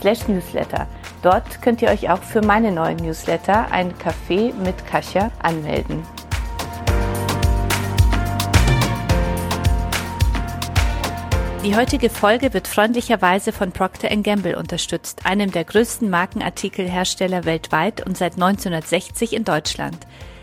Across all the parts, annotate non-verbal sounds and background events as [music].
slash newsletter. Dort könnt ihr euch auch für meine neuen Newsletter, ein Café mit Kasia, anmelden. Die heutige Folge wird freundlicherweise von Procter Gamble unterstützt, einem der größten Markenartikelhersteller weltweit und seit 1960 in Deutschland.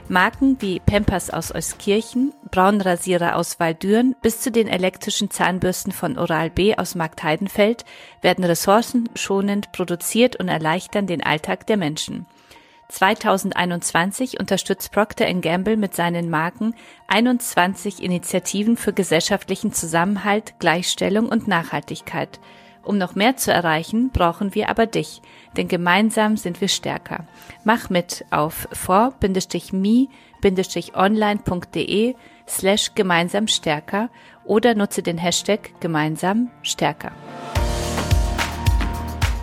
Marken wie Pampers aus Euskirchen, Braunrasierer aus Waldüren bis zu den elektrischen Zahnbürsten von Oral B aus Marktheidenfeld werden ressourcenschonend produziert und erleichtern den Alltag der Menschen. 2021 unterstützt Procter Gamble mit seinen Marken 21 Initiativen für gesellschaftlichen Zusammenhalt, Gleichstellung und Nachhaltigkeit – um noch mehr zu erreichen, brauchen wir aber dich, denn gemeinsam sind wir stärker. Mach mit auf for-me-online.de slash gemeinsam stärker oder nutze den Hashtag gemeinsam stärker.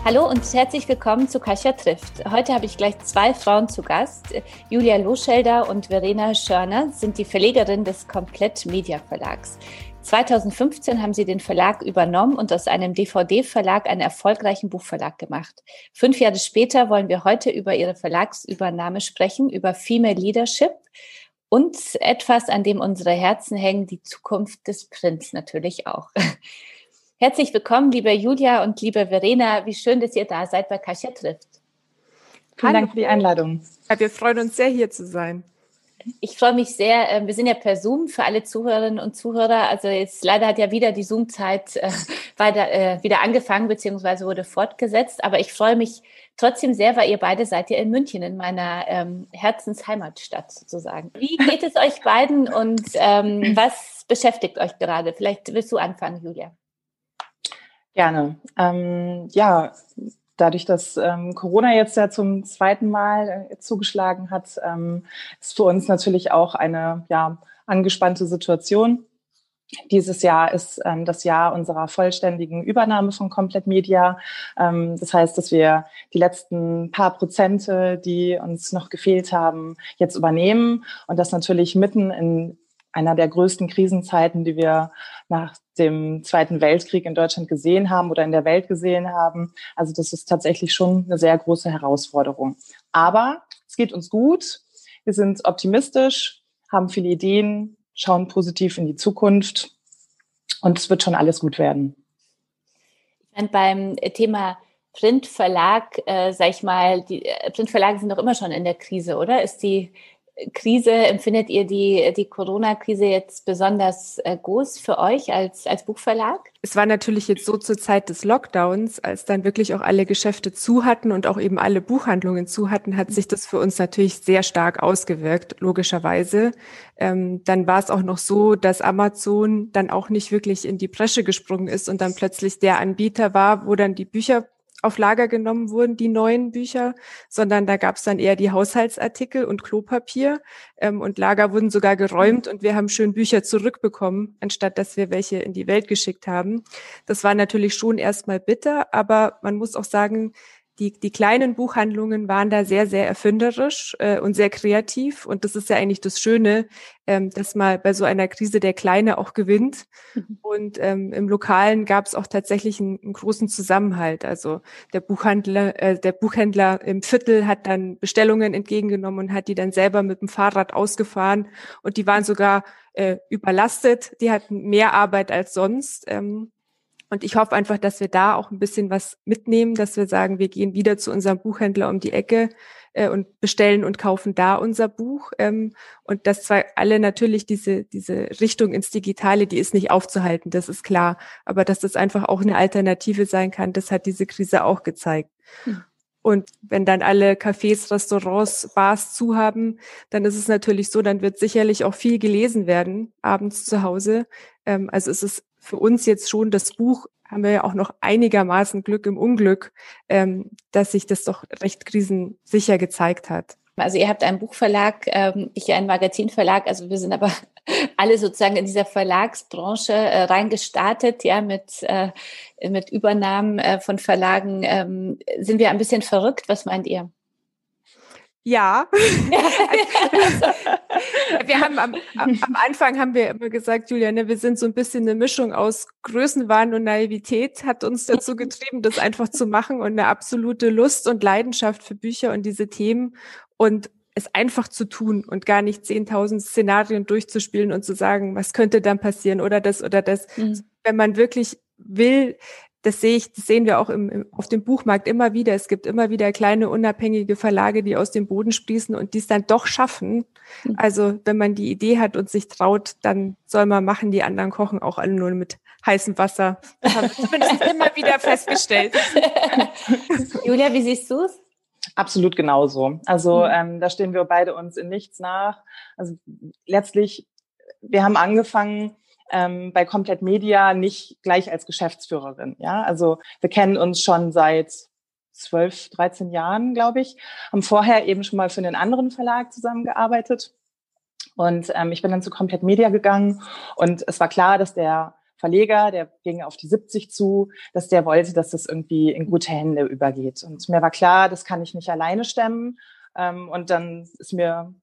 Hallo und herzlich willkommen zu Kasia trifft. Heute habe ich gleich zwei Frauen zu Gast. Julia Loschelder und Verena Schörner sind die Verlegerin des Komplett Media Verlags. 2015 haben sie den Verlag übernommen und aus einem DVD-Verlag einen erfolgreichen Buchverlag gemacht. Fünf Jahre später wollen wir heute über ihre Verlagsübernahme sprechen, über Female Leadership und etwas, an dem unsere Herzen hängen, die Zukunft des Prints natürlich auch. [laughs] Herzlich willkommen, liebe Julia und liebe Verena. Wie schön, dass ihr da seid bei Kasia trifft. Vielen Hallo. Dank für die Einladung. Ja, wir freuen uns sehr, hier zu sein. Ich freue mich sehr. Ähm, wir sind ja per Zoom für alle Zuhörerinnen und Zuhörer. Also jetzt leider hat ja wieder die Zoom-Zeit äh, weiter, äh, wieder angefangen beziehungsweise wurde fortgesetzt. Aber ich freue mich trotzdem sehr, weil ihr beide seid ja in München, in meiner ähm, Herzensheimatstadt sozusagen. Wie geht es euch beiden und ähm, was beschäftigt euch gerade? Vielleicht willst du anfangen, Julia. Gerne. Ähm, ja, dadurch, dass ähm, Corona jetzt ja zum zweiten Mal äh, zugeschlagen hat, ähm, ist für uns natürlich auch eine ja, angespannte Situation. Dieses Jahr ist ähm, das Jahr unserer vollständigen Übernahme von Komplett Media. Ähm, das heißt, dass wir die letzten paar Prozente, die uns noch gefehlt haben, jetzt übernehmen und das natürlich mitten in einer der größten Krisenzeiten, die wir nach dem Zweiten Weltkrieg in Deutschland gesehen haben oder in der Welt gesehen haben. Also das ist tatsächlich schon eine sehr große Herausforderung. Aber es geht uns gut. Wir sind optimistisch, haben viele Ideen, schauen positiv in die Zukunft und es wird schon alles gut werden. Meine, beim Thema Printverlag, äh, sag ich mal, die äh, Printverlage sind doch immer schon in der Krise, oder? Ist die Krise, empfindet ihr die, die Corona-Krise jetzt besonders äh, groß für euch als, als Buchverlag? Es war natürlich jetzt so zur Zeit des Lockdowns, als dann wirklich auch alle Geschäfte zu hatten und auch eben alle Buchhandlungen zu hatten, hat sich das für uns natürlich sehr stark ausgewirkt, logischerweise. Ähm, dann war es auch noch so, dass Amazon dann auch nicht wirklich in die Bresche gesprungen ist und dann plötzlich der Anbieter war, wo dann die Bücher auf Lager genommen wurden, die neuen Bücher, sondern da gab es dann eher die Haushaltsartikel und Klopapier ähm, und Lager wurden sogar geräumt und wir haben schön Bücher zurückbekommen, anstatt dass wir welche in die Welt geschickt haben. Das war natürlich schon erstmal bitter, aber man muss auch sagen, die, die kleinen Buchhandlungen waren da sehr, sehr erfinderisch äh, und sehr kreativ. Und das ist ja eigentlich das Schöne, ähm, dass mal bei so einer Krise der Kleine auch gewinnt. Mhm. Und ähm, im Lokalen gab es auch tatsächlich einen, einen, großen Zusammenhalt. Also der Buchhandler, äh, der Buchhändler im Viertel hat dann Bestellungen entgegengenommen und hat die dann selber mit dem Fahrrad ausgefahren. Und die waren sogar äh, überlastet. Die hatten mehr Arbeit als sonst. Ähm, und ich hoffe einfach, dass wir da auch ein bisschen was mitnehmen, dass wir sagen, wir gehen wieder zu unserem Buchhändler um die Ecke äh, und bestellen und kaufen da unser Buch. Ähm, und dass zwar alle natürlich diese, diese Richtung ins Digitale, die ist nicht aufzuhalten, das ist klar. Aber dass das einfach auch eine Alternative sein kann, das hat diese Krise auch gezeigt. Mhm. Und wenn dann alle Cafés, Restaurants, Bars zu haben, dann ist es natürlich so, dann wird sicherlich auch viel gelesen werden abends zu Hause. Ähm, also es ist für uns jetzt schon das Buch haben wir ja auch noch einigermaßen Glück im Unglück, ähm, dass sich das doch recht krisensicher gezeigt hat. Also ihr habt einen Buchverlag, ähm, ich einen Magazinverlag, also wir sind aber [laughs] alle sozusagen in dieser Verlagsbranche äh, reingestartet, ja, mit, äh, mit Übernahmen äh, von Verlagen. Ähm, sind wir ein bisschen verrückt? Was meint ihr? Ja. [laughs] wir haben am, am, Anfang haben wir immer gesagt, Julia, ne, wir sind so ein bisschen eine Mischung aus Größenwahn und Naivität, hat uns dazu [laughs] getrieben, das einfach zu machen und eine absolute Lust und Leidenschaft für Bücher und diese Themen und es einfach zu tun und gar nicht 10.000 Szenarien durchzuspielen und zu sagen, was könnte dann passieren oder das oder das. Mhm. Wenn man wirklich will, das sehe ich, das sehen wir auch im, im, auf dem Buchmarkt immer wieder. Es gibt immer wieder kleine unabhängige Verlage, die aus dem Boden sprießen und die es dann doch schaffen. Mhm. Also wenn man die Idee hat und sich traut, dann soll man machen. Die anderen kochen auch alle nur mit heißem Wasser. Das haben wir zumindest [laughs] immer wieder festgestellt. [laughs] Julia, wie siehst du es? Absolut genauso. Also mhm. ähm, da stehen wir beide uns in nichts nach. Also letztlich, wir haben angefangen ähm, bei Komplett Media nicht gleich als Geschäftsführerin. Ja, also wir kennen uns schon seit zwölf, dreizehn Jahren, glaube ich, haben vorher eben schon mal für einen anderen Verlag zusammengearbeitet. Und ähm, ich bin dann zu Komplett Media gegangen und es war klar, dass der Verleger, der ging auf die 70 zu, dass der wollte, dass das irgendwie in gute Hände übergeht. Und mir war klar, das kann ich nicht alleine stemmen. Ähm, und dann ist mir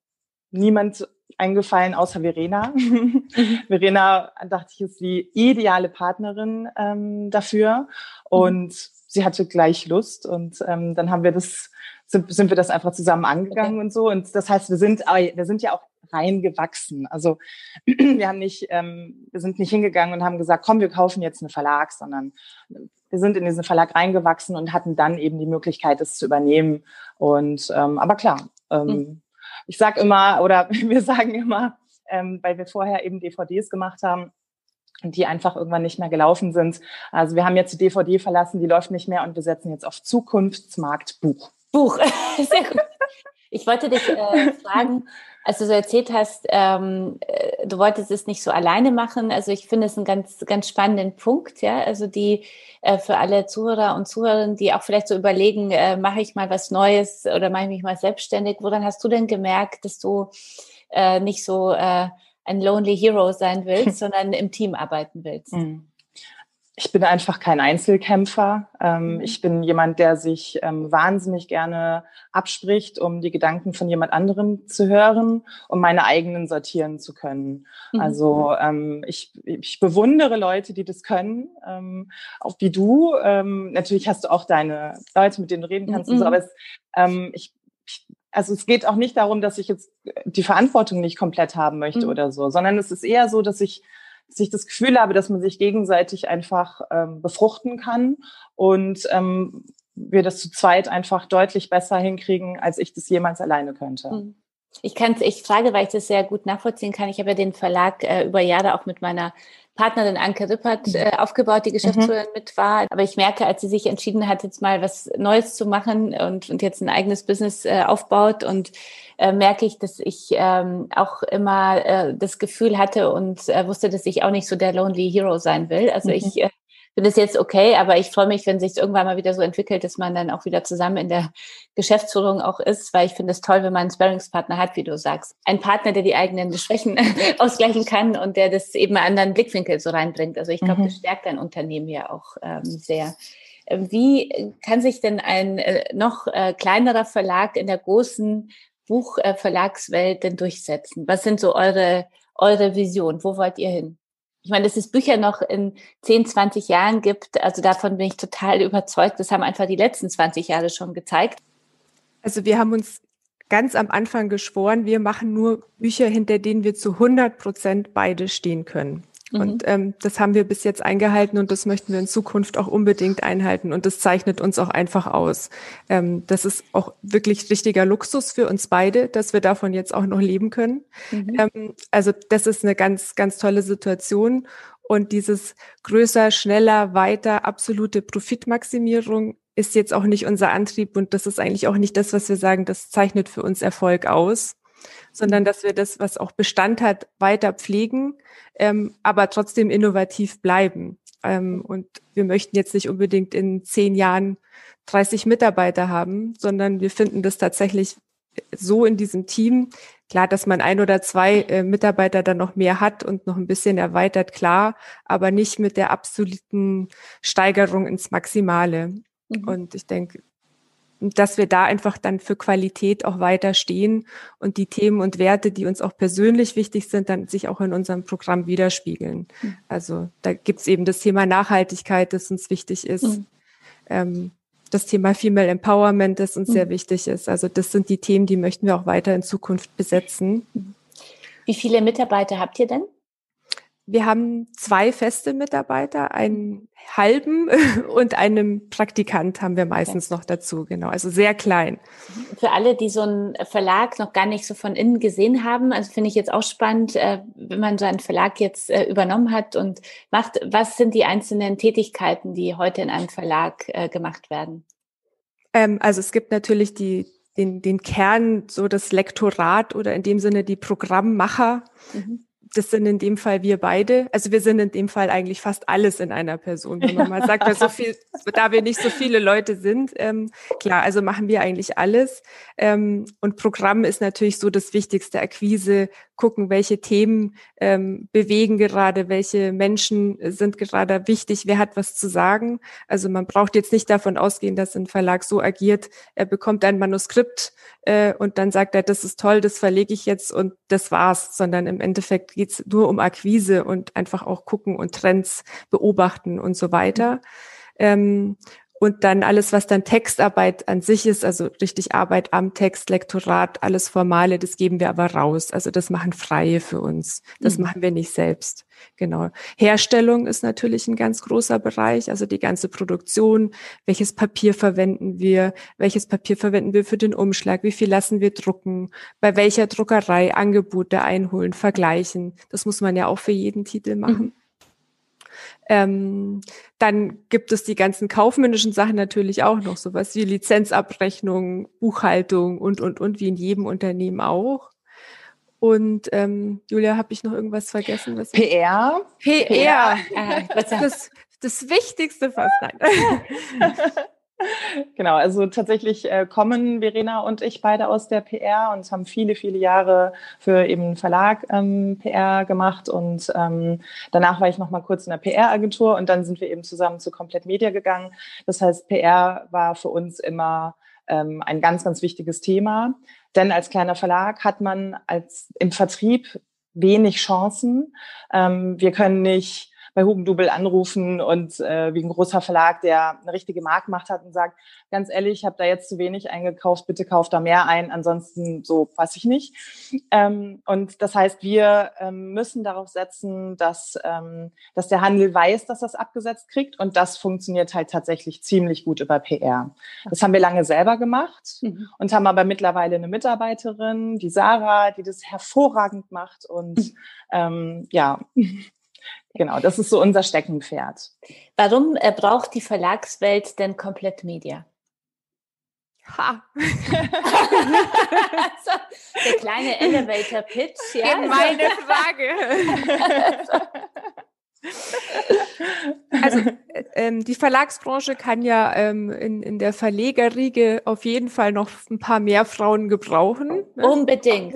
niemand eingefallen außer Verena. [laughs] Mhm. Verena, dachte ich, ist die ideale Partnerin ähm, dafür. Und mhm. sie hatte gleich Lust. Und ähm, dann haben wir das, sind, sind wir das einfach zusammen angegangen okay. und so. Und das heißt, wir sind, wir sind ja auch reingewachsen. Also [clears throat] wir haben nicht, ähm, wir sind nicht hingegangen und haben gesagt, komm, wir kaufen jetzt einen Verlag, sondern wir sind in diesen Verlag reingewachsen und hatten dann eben die Möglichkeit, es zu übernehmen. Und ähm, aber klar, ähm, mhm. Ich sage immer oder [laughs] wir sagen immer, ähm, weil wir vorher eben DVDs gemacht haben, die einfach irgendwann nicht mehr gelaufen sind. Also wir haben jetzt die DVD verlassen, die läuft nicht mehr und wir setzen jetzt auf Zukunftsmarkt Buch. Buch, [laughs] sehr gut. Ich wollte dich äh, [laughs] fragen, als du so erzählt hast, ähm, äh, du wolltest es nicht so alleine machen. Also ich finde es einen ganz, ganz spannenden Punkt, ja. Also die äh, für alle Zuhörer und Zuhörerinnen, die auch vielleicht so überlegen, äh, mache ich mal was Neues oder mache ich mich mal selbstständig. Woran hast du denn gemerkt, dass du äh, nicht so äh, ein Lonely Hero sein willst, [laughs] sondern im Team arbeiten willst? Mhm ich bin einfach kein Einzelkämpfer. Ähm, mhm. ich bin jemand, der sich ähm, wahnsinnig gerne abspricht, um die Gedanken von jemand anderem zu hören, um meine eigenen sortieren zu können. Mhm. Also ähm, ich, ich bewundere Leute, die das können, ähm, auch wie du. Ähm, natürlich hast du auch deine Leute, mit denen du reden kannst mhm. und so, mhm. aber es, ähm, ich, ich also es geht auch nicht darum, dass ich jetzt die Verantwortung nicht komplett haben möchte mhm. oder so, sondern es ist eher so, dass ich dass ich das Gefühl habe, dass man sich gegenseitig einfach ähm, befruchten kann und ähm, wir das zu zweit einfach deutlich besser hinkriegen, als ich das jemals alleine könnte. Hm. Ich kann ich frage, weil ich das sehr gut nachvollziehen kann. Ich habe ja den Verlag äh, über Jahre auch mit meiner Partnerin Anke Rippert mhm. äh, aufgebaut, die Geschäftsführerin mhm. mit war. Aber ich merke, als sie sich entschieden hat, jetzt mal was Neues zu machen und, und jetzt ein eigenes Business äh, aufbaut und äh, merke ich, dass ich ähm, auch immer äh, das Gefühl hatte und äh, wusste, dass ich auch nicht so der Lonely Hero sein will. Also mhm. ich äh, finde es jetzt okay, aber ich freue mich, wenn sich irgendwann mal wieder so entwickelt, dass man dann auch wieder zusammen in der Geschäftsführung auch ist, weil ich finde es toll, wenn man einen Sparringspartner hat, wie du sagst. Ein Partner, der die eigenen Schwächen [laughs] ausgleichen kann und der das eben einen anderen Blickwinkel so reinbringt. Also ich glaube, mhm. das stärkt ein Unternehmen ja auch ähm, sehr. Wie kann sich denn ein äh, noch äh, kleinerer Verlag in der großen Buchverlagswelt denn durchsetzen? Was sind so eure, eure Vision? Wo wollt ihr hin? Ich meine, dass es Bücher noch in 10, 20 Jahren gibt, also davon bin ich total überzeugt. Das haben einfach die letzten 20 Jahre schon gezeigt. Also wir haben uns ganz am Anfang geschworen, wir machen nur Bücher, hinter denen wir zu 100 Prozent beide stehen können. Mhm. Und ähm, das haben wir bis jetzt eingehalten und das möchten wir in Zukunft auch unbedingt einhalten. Und das zeichnet uns auch einfach aus. Ähm, das ist auch wirklich richtiger Luxus für uns beide, dass wir davon jetzt auch noch leben können. Mhm. Ähm, also das ist eine ganz, ganz tolle Situation. Und dieses größer, schneller, weiter, absolute Profitmaximierung ist jetzt auch nicht unser Antrieb und das ist eigentlich auch nicht das, was wir sagen, das zeichnet für uns Erfolg aus. Sondern dass wir das, was auch Bestand hat, weiter pflegen, ähm, aber trotzdem innovativ bleiben. Ähm, und wir möchten jetzt nicht unbedingt in zehn Jahren 30 Mitarbeiter haben, sondern wir finden das tatsächlich so in diesem Team. Klar, dass man ein oder zwei äh, Mitarbeiter dann noch mehr hat und noch ein bisschen erweitert, klar, aber nicht mit der absoluten Steigerung ins Maximale. Mhm. Und ich denke, dass wir da einfach dann für Qualität auch weiter stehen und die Themen und Werte, die uns auch persönlich wichtig sind, dann sich auch in unserem Programm widerspiegeln. Mhm. Also da gibt's eben das Thema Nachhaltigkeit, das uns wichtig ist. Mhm. Ähm, das Thema Female Empowerment, das uns mhm. sehr wichtig ist. Also das sind die Themen, die möchten wir auch weiter in Zukunft besetzen. Wie viele Mitarbeiter habt ihr denn? Wir haben zwei feste Mitarbeiter, einen halben [laughs] und einen Praktikant haben wir meistens okay. noch dazu, genau. Also sehr klein. Für alle, die so einen Verlag noch gar nicht so von innen gesehen haben, also finde ich jetzt auch spannend, äh, wenn man so einen Verlag jetzt äh, übernommen hat und macht, was sind die einzelnen Tätigkeiten, die heute in einem Verlag äh, gemacht werden? Ähm, also es gibt natürlich die den, den Kern, so das Lektorat oder in dem Sinne die Programmmacher. Mhm das sind in dem Fall wir beide. Also wir sind in dem Fall eigentlich fast alles in einer Person, wenn man mal sagt, weil so viel, [laughs] da wir nicht so viele Leute sind. Ähm, klar, also machen wir eigentlich alles. Ähm, und Programm ist natürlich so das Wichtigste. Akquise, gucken, welche Themen ähm, bewegen gerade, welche Menschen sind gerade wichtig, wer hat was zu sagen. Also man braucht jetzt nicht davon ausgehen, dass ein Verlag so agiert, er bekommt ein Manuskript äh, und dann sagt er, das ist toll, das verlege ich jetzt und das war's, sondern im Endeffekt geht's nur um Akquise und einfach auch gucken und Trends beobachten und so weiter. Ähm, und dann alles, was dann Textarbeit an sich ist, also richtig Arbeit am Text, Lektorat, alles Formale, das geben wir aber raus. Also das machen Freie für uns. Das mhm. machen wir nicht selbst. Genau. Herstellung ist natürlich ein ganz großer Bereich, also die ganze Produktion. Welches Papier verwenden wir? Welches Papier verwenden wir für den Umschlag? Wie viel lassen wir drucken? Bei welcher Druckerei Angebote einholen, vergleichen? Das muss man ja auch für jeden Titel machen. Mhm. Ähm, dann gibt es die ganzen kaufmännischen Sachen natürlich auch noch, sowas wie Lizenzabrechnung, Buchhaltung und, und, und, wie in jedem Unternehmen auch. Und ähm, Julia, habe ich noch irgendwas vergessen? Was PR. PR. PR. Das, das Wichtigste fast. Nein. [laughs] Genau, also tatsächlich äh, kommen Verena und ich beide aus der PR und haben viele, viele Jahre für eben Verlag ähm, PR gemacht und ähm, danach war ich noch mal kurz in der PR-Agentur und dann sind wir eben zusammen zu Komplett Media gegangen. Das heißt, PR war für uns immer ähm, ein ganz, ganz wichtiges Thema, denn als kleiner Verlag hat man als im Vertrieb wenig Chancen. Ähm, wir können nicht bei Hugendubel anrufen und äh, wie ein großer Verlag, der eine richtige Marktmacht hat und sagt, ganz ehrlich, ich habe da jetzt zu wenig eingekauft, bitte kauft da mehr ein, ansonsten so weiß ich nicht. Ähm, und das heißt, wir ähm, müssen darauf setzen, dass, ähm, dass der Handel weiß, dass das abgesetzt kriegt und das funktioniert halt tatsächlich ziemlich gut über PR. Das haben wir lange selber gemacht mhm. und haben aber mittlerweile eine Mitarbeiterin, die Sarah, die das hervorragend macht und mhm. ähm, ja, Genau, das ist so unser Steckenpferd. Warum äh, braucht die Verlagswelt denn komplett Media? Ha! [laughs] der kleine Elevator Pitch, ja. Meine Frage. Also ähm, die Verlagsbranche kann ja ähm, in, in der Verlegerriege auf jeden Fall noch ein paar mehr Frauen gebrauchen. Ne? Unbedingt.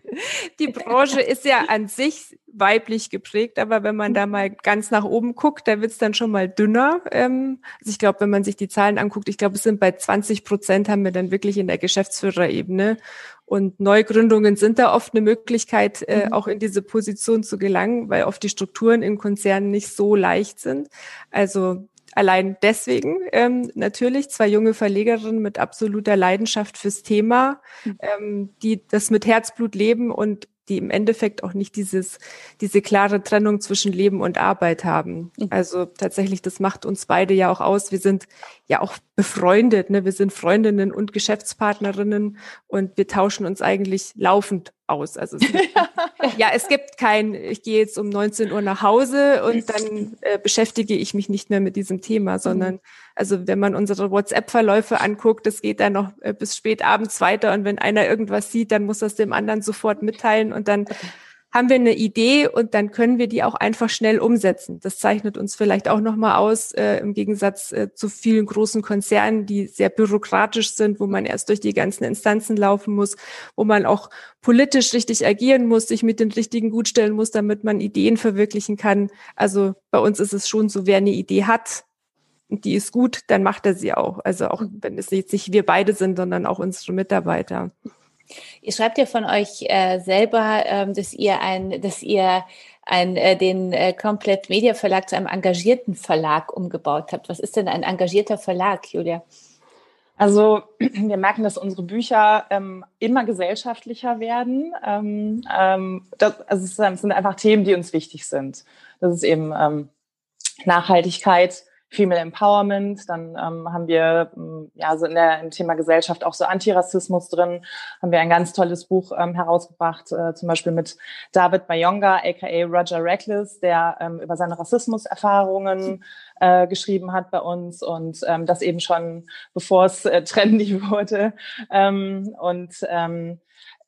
[laughs] Die Branche ist ja an sich weiblich geprägt, aber wenn man da mal ganz nach oben guckt, da wird's dann schon mal dünner. Ähm, also ich glaube, wenn man sich die Zahlen anguckt, ich glaube, es sind bei 20 Prozent haben wir dann wirklich in der Geschäftsführerebene. Und Neugründungen sind da oft eine Möglichkeit, äh, mhm. auch in diese Position zu gelangen, weil oft die Strukturen in Konzernen nicht so leicht sind. Also allein deswegen ähm, natürlich zwei junge Verlegerinnen mit absoluter Leidenschaft fürs Thema, mhm. ähm, die das mit Herzblut leben und die im Endeffekt auch nicht dieses, diese klare Trennung zwischen Leben und Arbeit haben. Mhm. Also tatsächlich, das macht uns beide ja auch aus. Wir sind ja auch befreundet. Ne? Wir sind Freundinnen und Geschäftspartnerinnen und wir tauschen uns eigentlich laufend aus. Also es gibt, [laughs] ja, es gibt kein, ich gehe jetzt um 19 Uhr nach Hause und dann äh, beschäftige ich mich nicht mehr mit diesem Thema, sondern also wenn man unsere WhatsApp-Verläufe anguckt, das geht dann noch äh, bis spät abends weiter und wenn einer irgendwas sieht, dann muss das dem anderen sofort mitteilen und dann haben wir eine Idee und dann können wir die auch einfach schnell umsetzen. Das zeichnet uns vielleicht auch nochmal aus, äh, im Gegensatz äh, zu vielen großen Konzernen, die sehr bürokratisch sind, wo man erst durch die ganzen Instanzen laufen muss, wo man auch politisch richtig agieren muss, sich mit den richtigen gut stellen muss, damit man Ideen verwirklichen kann. Also bei uns ist es schon so, wer eine Idee hat, und die ist gut, dann macht er sie auch. Also auch wenn es jetzt nicht wir beide sind, sondern auch unsere Mitarbeiter. Ihr schreibt ja von euch äh, selber, ähm, dass ihr ein, dass ihr ein, äh, den äh, Komplett Media Verlag zu einem engagierten Verlag umgebaut habt. Was ist denn ein engagierter Verlag, Julia? Also [clears throat] wir merken, dass unsere Bücher ähm, immer gesellschaftlicher werden. Ähm, ähm, das, also es sind einfach Themen, die uns wichtig sind. Das ist eben ähm, Nachhaltigkeit, Female Empowerment. Dann ähm, haben wir ähm, ja so in der im Thema Gesellschaft auch so Antirassismus drin. Haben wir ein ganz tolles Buch ähm, herausgebracht, äh, zum Beispiel mit David Mayonga, aka Roger Reckless, der ähm, über seine Rassismuserfahrungen äh, geschrieben hat bei uns und ähm, das eben schon bevor es äh, trendy [laughs] wurde. Ähm, und ähm,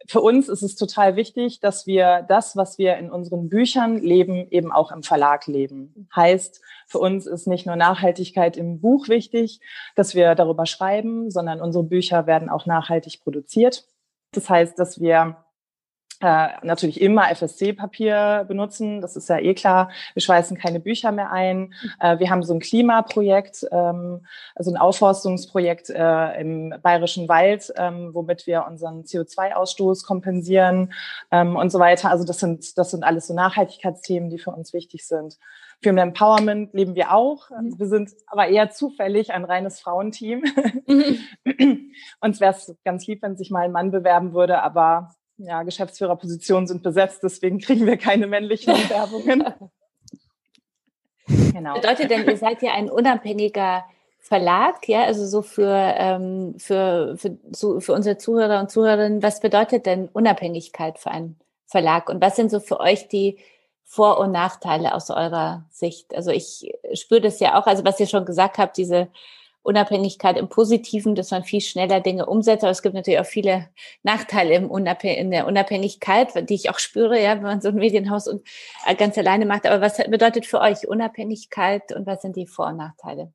für uns ist es total wichtig, dass wir das, was wir in unseren Büchern leben, eben auch im Verlag leben. Heißt, für uns ist nicht nur Nachhaltigkeit im Buch wichtig, dass wir darüber schreiben, sondern unsere Bücher werden auch nachhaltig produziert. Das heißt, dass wir äh, natürlich immer FSC-Papier benutzen, das ist ja eh klar. Wir schweißen keine Bücher mehr ein. Äh, wir haben so ein Klimaprojekt, ähm, also ein Aufforstungsprojekt äh, im Bayerischen Wald, ähm, womit wir unseren CO2-Ausstoß kompensieren ähm, und so weiter. Also das sind, das sind alles so Nachhaltigkeitsthemen, die für uns wichtig sind. Female Empowerment leben wir auch. Also wir sind aber eher zufällig ein reines Frauenteam. Mhm. [laughs] Uns wäre es ganz lieb, wenn sich mal ein Mann bewerben würde, aber ja, Geschäftsführerpositionen sind besetzt, deswegen kriegen wir keine männlichen [laughs] Bewerbungen. genau. Bedeutet denn, ihr seid ja ein unabhängiger Verlag, ja, also so für, ähm, für, für, so für unsere Zuhörer und Zuhörerinnen, was bedeutet denn Unabhängigkeit für einen Verlag und was sind so für euch die Vor- und Nachteile aus eurer Sicht? Also ich spüre das ja auch, also was ihr schon gesagt habt, diese Unabhängigkeit im Positiven, dass man viel schneller Dinge umsetzt. Aber es gibt natürlich auch viele Nachteile im Unabhäng in der Unabhängigkeit, die ich auch spüre, ja, wenn man so ein Medienhaus und äh, ganz alleine macht. Aber was bedeutet für euch Unabhängigkeit und was sind die Vor- und Nachteile?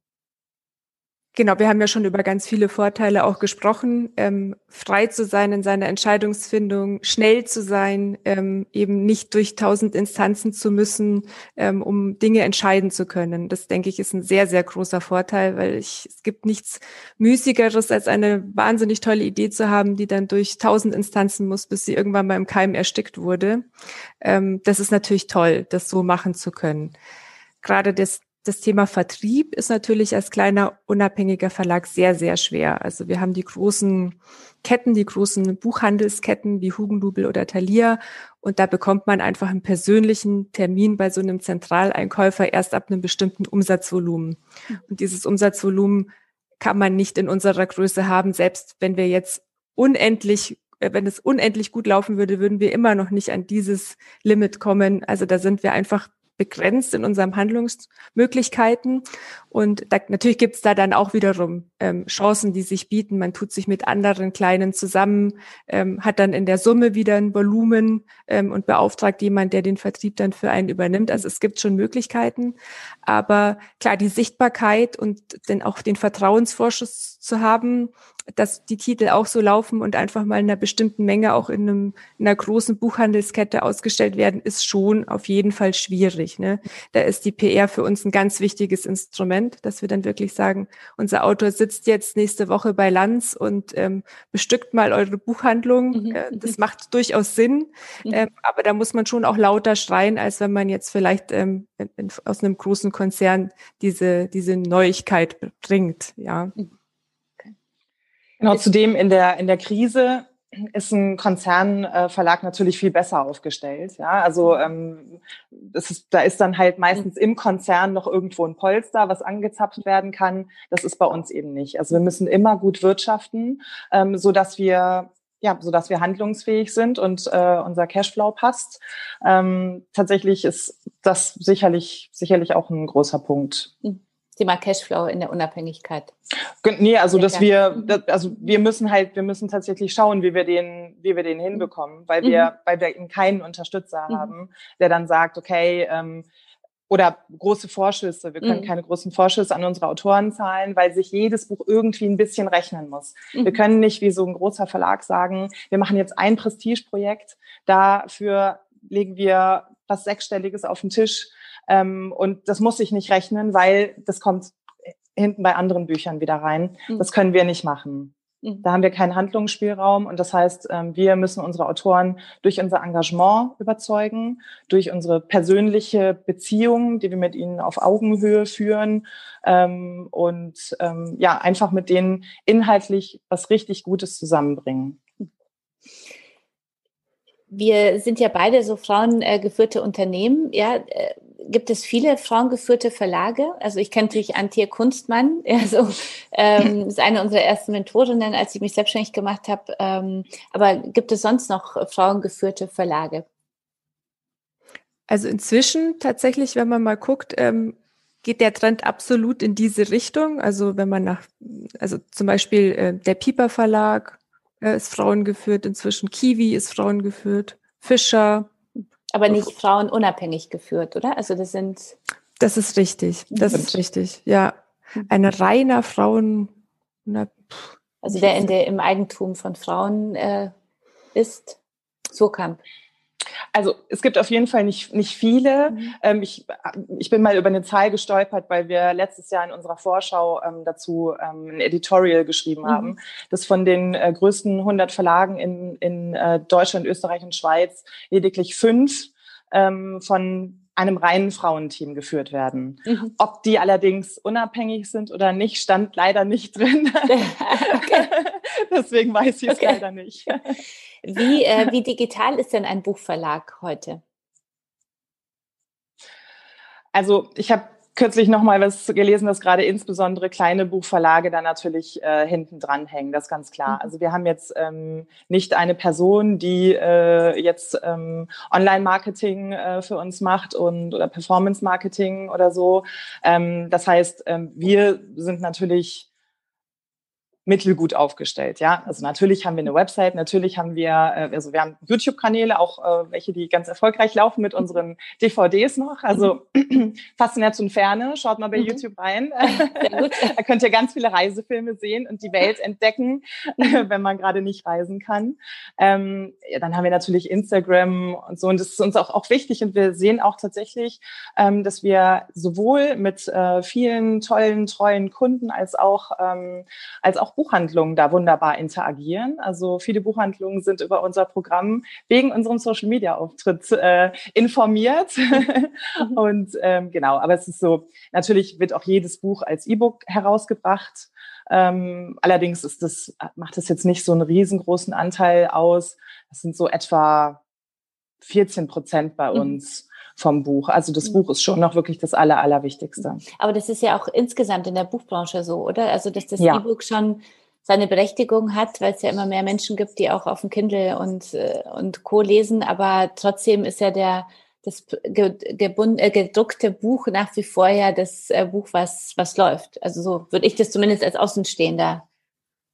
Genau, wir haben ja schon über ganz viele Vorteile auch gesprochen. Ähm, frei zu sein in seiner Entscheidungsfindung, schnell zu sein, ähm, eben nicht durch tausend Instanzen zu müssen, ähm, um Dinge entscheiden zu können. Das denke ich ist ein sehr, sehr großer Vorteil, weil ich, es gibt nichts müßigeres, als eine wahnsinnig tolle Idee zu haben, die dann durch tausend Instanzen muss, bis sie irgendwann mal im Keim erstickt wurde. Ähm, das ist natürlich toll, das so machen zu können. Gerade das das Thema Vertrieb ist natürlich als kleiner unabhängiger Verlag sehr, sehr schwer. Also wir haben die großen Ketten, die großen Buchhandelsketten wie Hugendubel oder Thalia und da bekommt man einfach einen persönlichen Termin bei so einem Zentraleinkäufer erst ab einem bestimmten Umsatzvolumen. Und dieses Umsatzvolumen kann man nicht in unserer Größe haben, selbst wenn wir jetzt unendlich äh, wenn es unendlich gut laufen würde, würden wir immer noch nicht an dieses Limit kommen. Also da sind wir einfach begrenzt in unseren Handlungsmöglichkeiten. Und da, natürlich gibt es da dann auch wiederum ähm, Chancen, die sich bieten. Man tut sich mit anderen Kleinen zusammen, ähm, hat dann in der Summe wieder ein Volumen ähm, und beauftragt jemand, der den Vertrieb dann für einen übernimmt. Also es gibt schon Möglichkeiten. Aber klar, die Sichtbarkeit und dann auch den Vertrauensvorschuss zu haben, dass die Titel auch so laufen und einfach mal in einer bestimmten Menge auch in, einem, in einer großen Buchhandelskette ausgestellt werden, ist schon auf jeden Fall schwierig. Ne? Da ist die PR für uns ein ganz wichtiges Instrument, dass wir dann wirklich sagen, unser Autor sitzt jetzt nächste Woche bei Lanz und ähm, bestückt mal eure Buchhandlung. Mhm. Äh, das macht durchaus Sinn, mhm. ähm, aber da muss man schon auch lauter schreien, als wenn man jetzt vielleicht ähm, in, in, aus einem großen Konzern diese, diese Neuigkeit bringt. Ja. Mhm. Genau, zudem in der, in der Krise ist ein Konzernverlag natürlich viel besser aufgestellt. Ja, also ähm, das ist, da ist dann halt meistens im Konzern noch irgendwo ein Polster, was angezapft werden kann. Das ist bei uns eben nicht. Also wir müssen immer gut wirtschaften, ähm, so dass wir ja, so dass wir handlungsfähig sind und äh, unser Cashflow passt. Ähm, tatsächlich ist das sicherlich sicherlich auch ein großer Punkt. Mhm. Thema Cashflow in der Unabhängigkeit. Nee, also dass wir, mhm. also wir müssen halt, wir müssen tatsächlich schauen, wie wir den, wie wir den hinbekommen, weil wir, mhm. weil wir eben keinen Unterstützer mhm. haben, der dann sagt, okay, ähm, oder große Vorschüsse. Wir können mhm. keine großen Vorschüsse an unsere Autoren zahlen, weil sich jedes Buch irgendwie ein bisschen rechnen muss. Mhm. Wir können nicht wie so ein großer Verlag sagen, wir machen jetzt ein Prestigeprojekt, dafür legen wir was Sechsstelliges auf den Tisch ähm, und das muss sich nicht rechnen, weil das kommt hinten bei anderen Büchern wieder rein. Mhm. Das können wir nicht machen. Mhm. Da haben wir keinen Handlungsspielraum und das heißt, ähm, wir müssen unsere Autoren durch unser Engagement überzeugen, durch unsere persönliche Beziehung, die wir mit ihnen auf Augenhöhe führen ähm, und ähm, ja, einfach mit denen inhaltlich was richtig Gutes zusammenbringen. Wir sind ja beide so frauengeführte Unternehmen. Ja, äh, gibt es viele frauengeführte Verlage. Also ich kenne natürlich Antje Kunstmann, [laughs] ja, so, ähm, [laughs] ist eine unserer ersten Mentorinnen, als ich mich selbstständig gemacht habe. Ähm, aber gibt es sonst noch frauengeführte Verlage? Also inzwischen tatsächlich, wenn man mal guckt, ähm, geht der Trend absolut in diese Richtung. Also wenn man nach, also zum Beispiel äh, der Pieper Verlag äh, ist frauengeführt, inzwischen Kiwi ist frauengeführt, Fischer, aber nicht frauenunabhängig geführt, oder? Also das sind. Das ist richtig. Das ist richtig. Ja. Eine reiner Frauen. Also der in der im Eigentum von Frauen äh, ist. So kam. Also es gibt auf jeden Fall nicht, nicht viele. Mhm. Ähm, ich, ich bin mal über eine Zahl gestolpert, weil wir letztes Jahr in unserer Vorschau ähm, dazu ähm, ein Editorial geschrieben mhm. haben, dass von den äh, größten 100 Verlagen in, in äh, Deutschland, Österreich und Schweiz lediglich fünf ähm, von einem reinen Frauenteam geführt werden. Mhm. Ob die allerdings unabhängig sind oder nicht, stand leider nicht drin. [laughs] [laughs] Deswegen weiß ich es okay. leider nicht. [laughs] Wie, äh, wie digital ist denn ein Buchverlag heute? Also ich habe kürzlich noch mal was gelesen, dass gerade insbesondere kleine Buchverlage da natürlich äh, hinten dran hängen, das ist ganz klar. Mhm. Also wir haben jetzt ähm, nicht eine Person, die äh, jetzt ähm, Online-Marketing äh, für uns macht und oder Performance-Marketing oder so. Ähm, das heißt, ähm, wir sind natürlich mittelgut aufgestellt. Ja, also natürlich haben wir eine Website, natürlich haben wir, äh, also wir haben YouTube-Kanäle, auch äh, welche, die ganz erfolgreich laufen mit unseren DVDs noch. Also [clears throat] Faszination und Ferne, schaut mal bei mhm. YouTube rein. [laughs] da könnt ihr ganz viele Reisefilme sehen und die Welt entdecken, mhm. [laughs] wenn man gerade nicht reisen kann. Ähm, ja, dann haben wir natürlich Instagram und so und das ist uns auch, auch wichtig und wir sehen auch tatsächlich, ähm, dass wir sowohl mit äh, vielen tollen, treuen Kunden als auch ähm, als auch Buchhandlungen da wunderbar interagieren. Also viele Buchhandlungen sind über unser Programm wegen unserem Social Media Auftritt äh, informiert. Mhm. [laughs] Und ähm, genau, aber es ist so, natürlich wird auch jedes Buch als E-Book herausgebracht. Ähm, allerdings ist das, macht das jetzt nicht so einen riesengroßen Anteil aus. Das sind so etwa 14 Prozent bei mhm. uns. Mhm vom Buch. Also das mhm. Buch ist schon noch wirklich das Aller, Allerwichtigste. Aber das ist ja auch insgesamt in der Buchbranche so, oder? Also dass das ja. E-Book schon seine Berechtigung hat, weil es ja immer mehr Menschen gibt, die auch auf dem Kindle und, äh, und Co. lesen. Aber trotzdem ist ja der, das äh, gedruckte Buch nach wie vor ja das äh, Buch, was, was läuft. Also so würde ich das zumindest als Außenstehender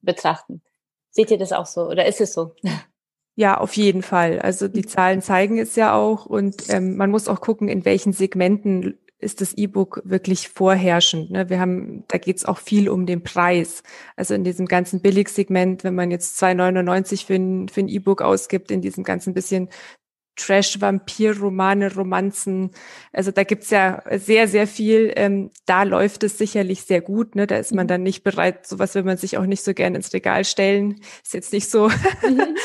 betrachten. Seht ihr das auch so oder ist es so? [laughs] Ja, auf jeden Fall. Also die Zahlen zeigen es ja auch und ähm, man muss auch gucken, in welchen Segmenten ist das E-Book wirklich vorherrschend. Ne? Wir haben, da geht es auch viel um den Preis. Also in diesem ganzen Billigsegment, wenn man jetzt 2,99 für ein, für ein E-Book ausgibt, in diesem ganzen bisschen Trash-Vampir-Romane, Romanzen. Also da gibt's ja sehr, sehr viel. Ähm, da läuft es sicherlich sehr gut. Ne? Da ist man mhm. dann nicht bereit, sowas will man sich auch nicht so gerne ins Regal stellen. Ist jetzt nicht so,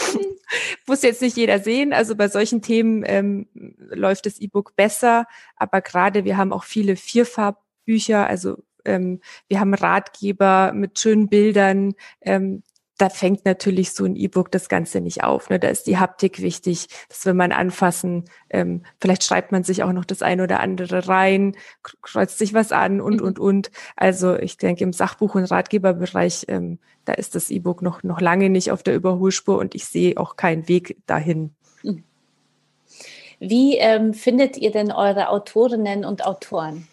[laughs] muss jetzt nicht jeder sehen. Also bei solchen Themen ähm, läuft das E-Book besser. Aber gerade wir haben auch viele Vierfarbbücher, also ähm, wir haben Ratgeber mit schönen Bildern. Ähm, da fängt natürlich so ein E-Book das Ganze nicht auf. Ne? Da ist die Haptik wichtig, das will man anfassen. Ähm, vielleicht schreibt man sich auch noch das eine oder andere rein, kreuzt sich was an und, mhm. und, und. Also ich denke, im Sachbuch- und Ratgeberbereich, ähm, da ist das E-Book noch, noch lange nicht auf der Überholspur und ich sehe auch keinen Weg dahin. Mhm. Wie ähm, findet ihr denn eure Autorinnen und Autoren?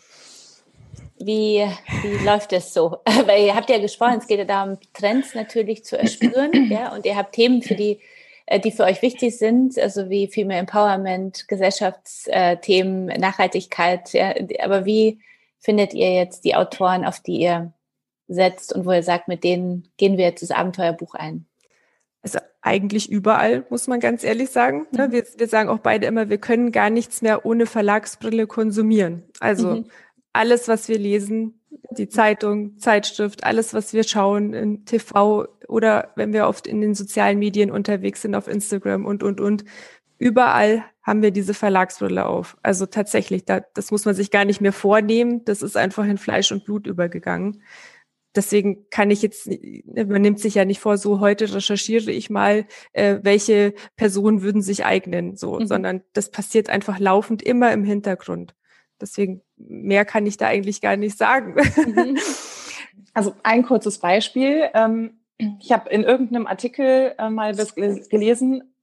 Wie, wie läuft es so? [laughs] Weil ihr habt ja gesprochen, es geht ja darum, Trends natürlich zu erspüren, [clears throat] ja, und ihr habt Themen, für die, äh, die für euch wichtig sind, also wie Female Empowerment, Gesellschaftsthemen, Nachhaltigkeit, ja, aber wie findet ihr jetzt die Autoren, auf die ihr setzt und wo ihr sagt, mit denen gehen wir jetzt das Abenteuerbuch ein? Also eigentlich überall, muss man ganz ehrlich sagen. Ne? Mhm. Wir, wir sagen auch beide immer, wir können gar nichts mehr ohne Verlagsbrille konsumieren. Also mhm alles, was wir lesen, die Zeitung, Zeitschrift, alles, was wir schauen in TV oder wenn wir oft in den sozialen Medien unterwegs sind, auf Instagram und, und, und. Überall haben wir diese Verlagsbrille auf. Also tatsächlich, da, das muss man sich gar nicht mehr vornehmen. Das ist einfach in Fleisch und Blut übergegangen. Deswegen kann ich jetzt, man nimmt sich ja nicht vor, so heute recherchiere ich mal, äh, welche Personen würden sich eignen, so, mhm. sondern das passiert einfach laufend immer im Hintergrund. Deswegen mehr kann ich da eigentlich gar nicht sagen. Mhm. Also ein kurzes Beispiel. Ähm, ich habe in irgendeinem Artikel äh, mal gelesen,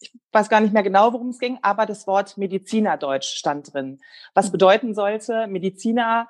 ich weiß gar nicht mehr genau, worum es ging, aber das Wort Medizinerdeutsch stand drin. Was mhm. bedeuten sollte, Mediziner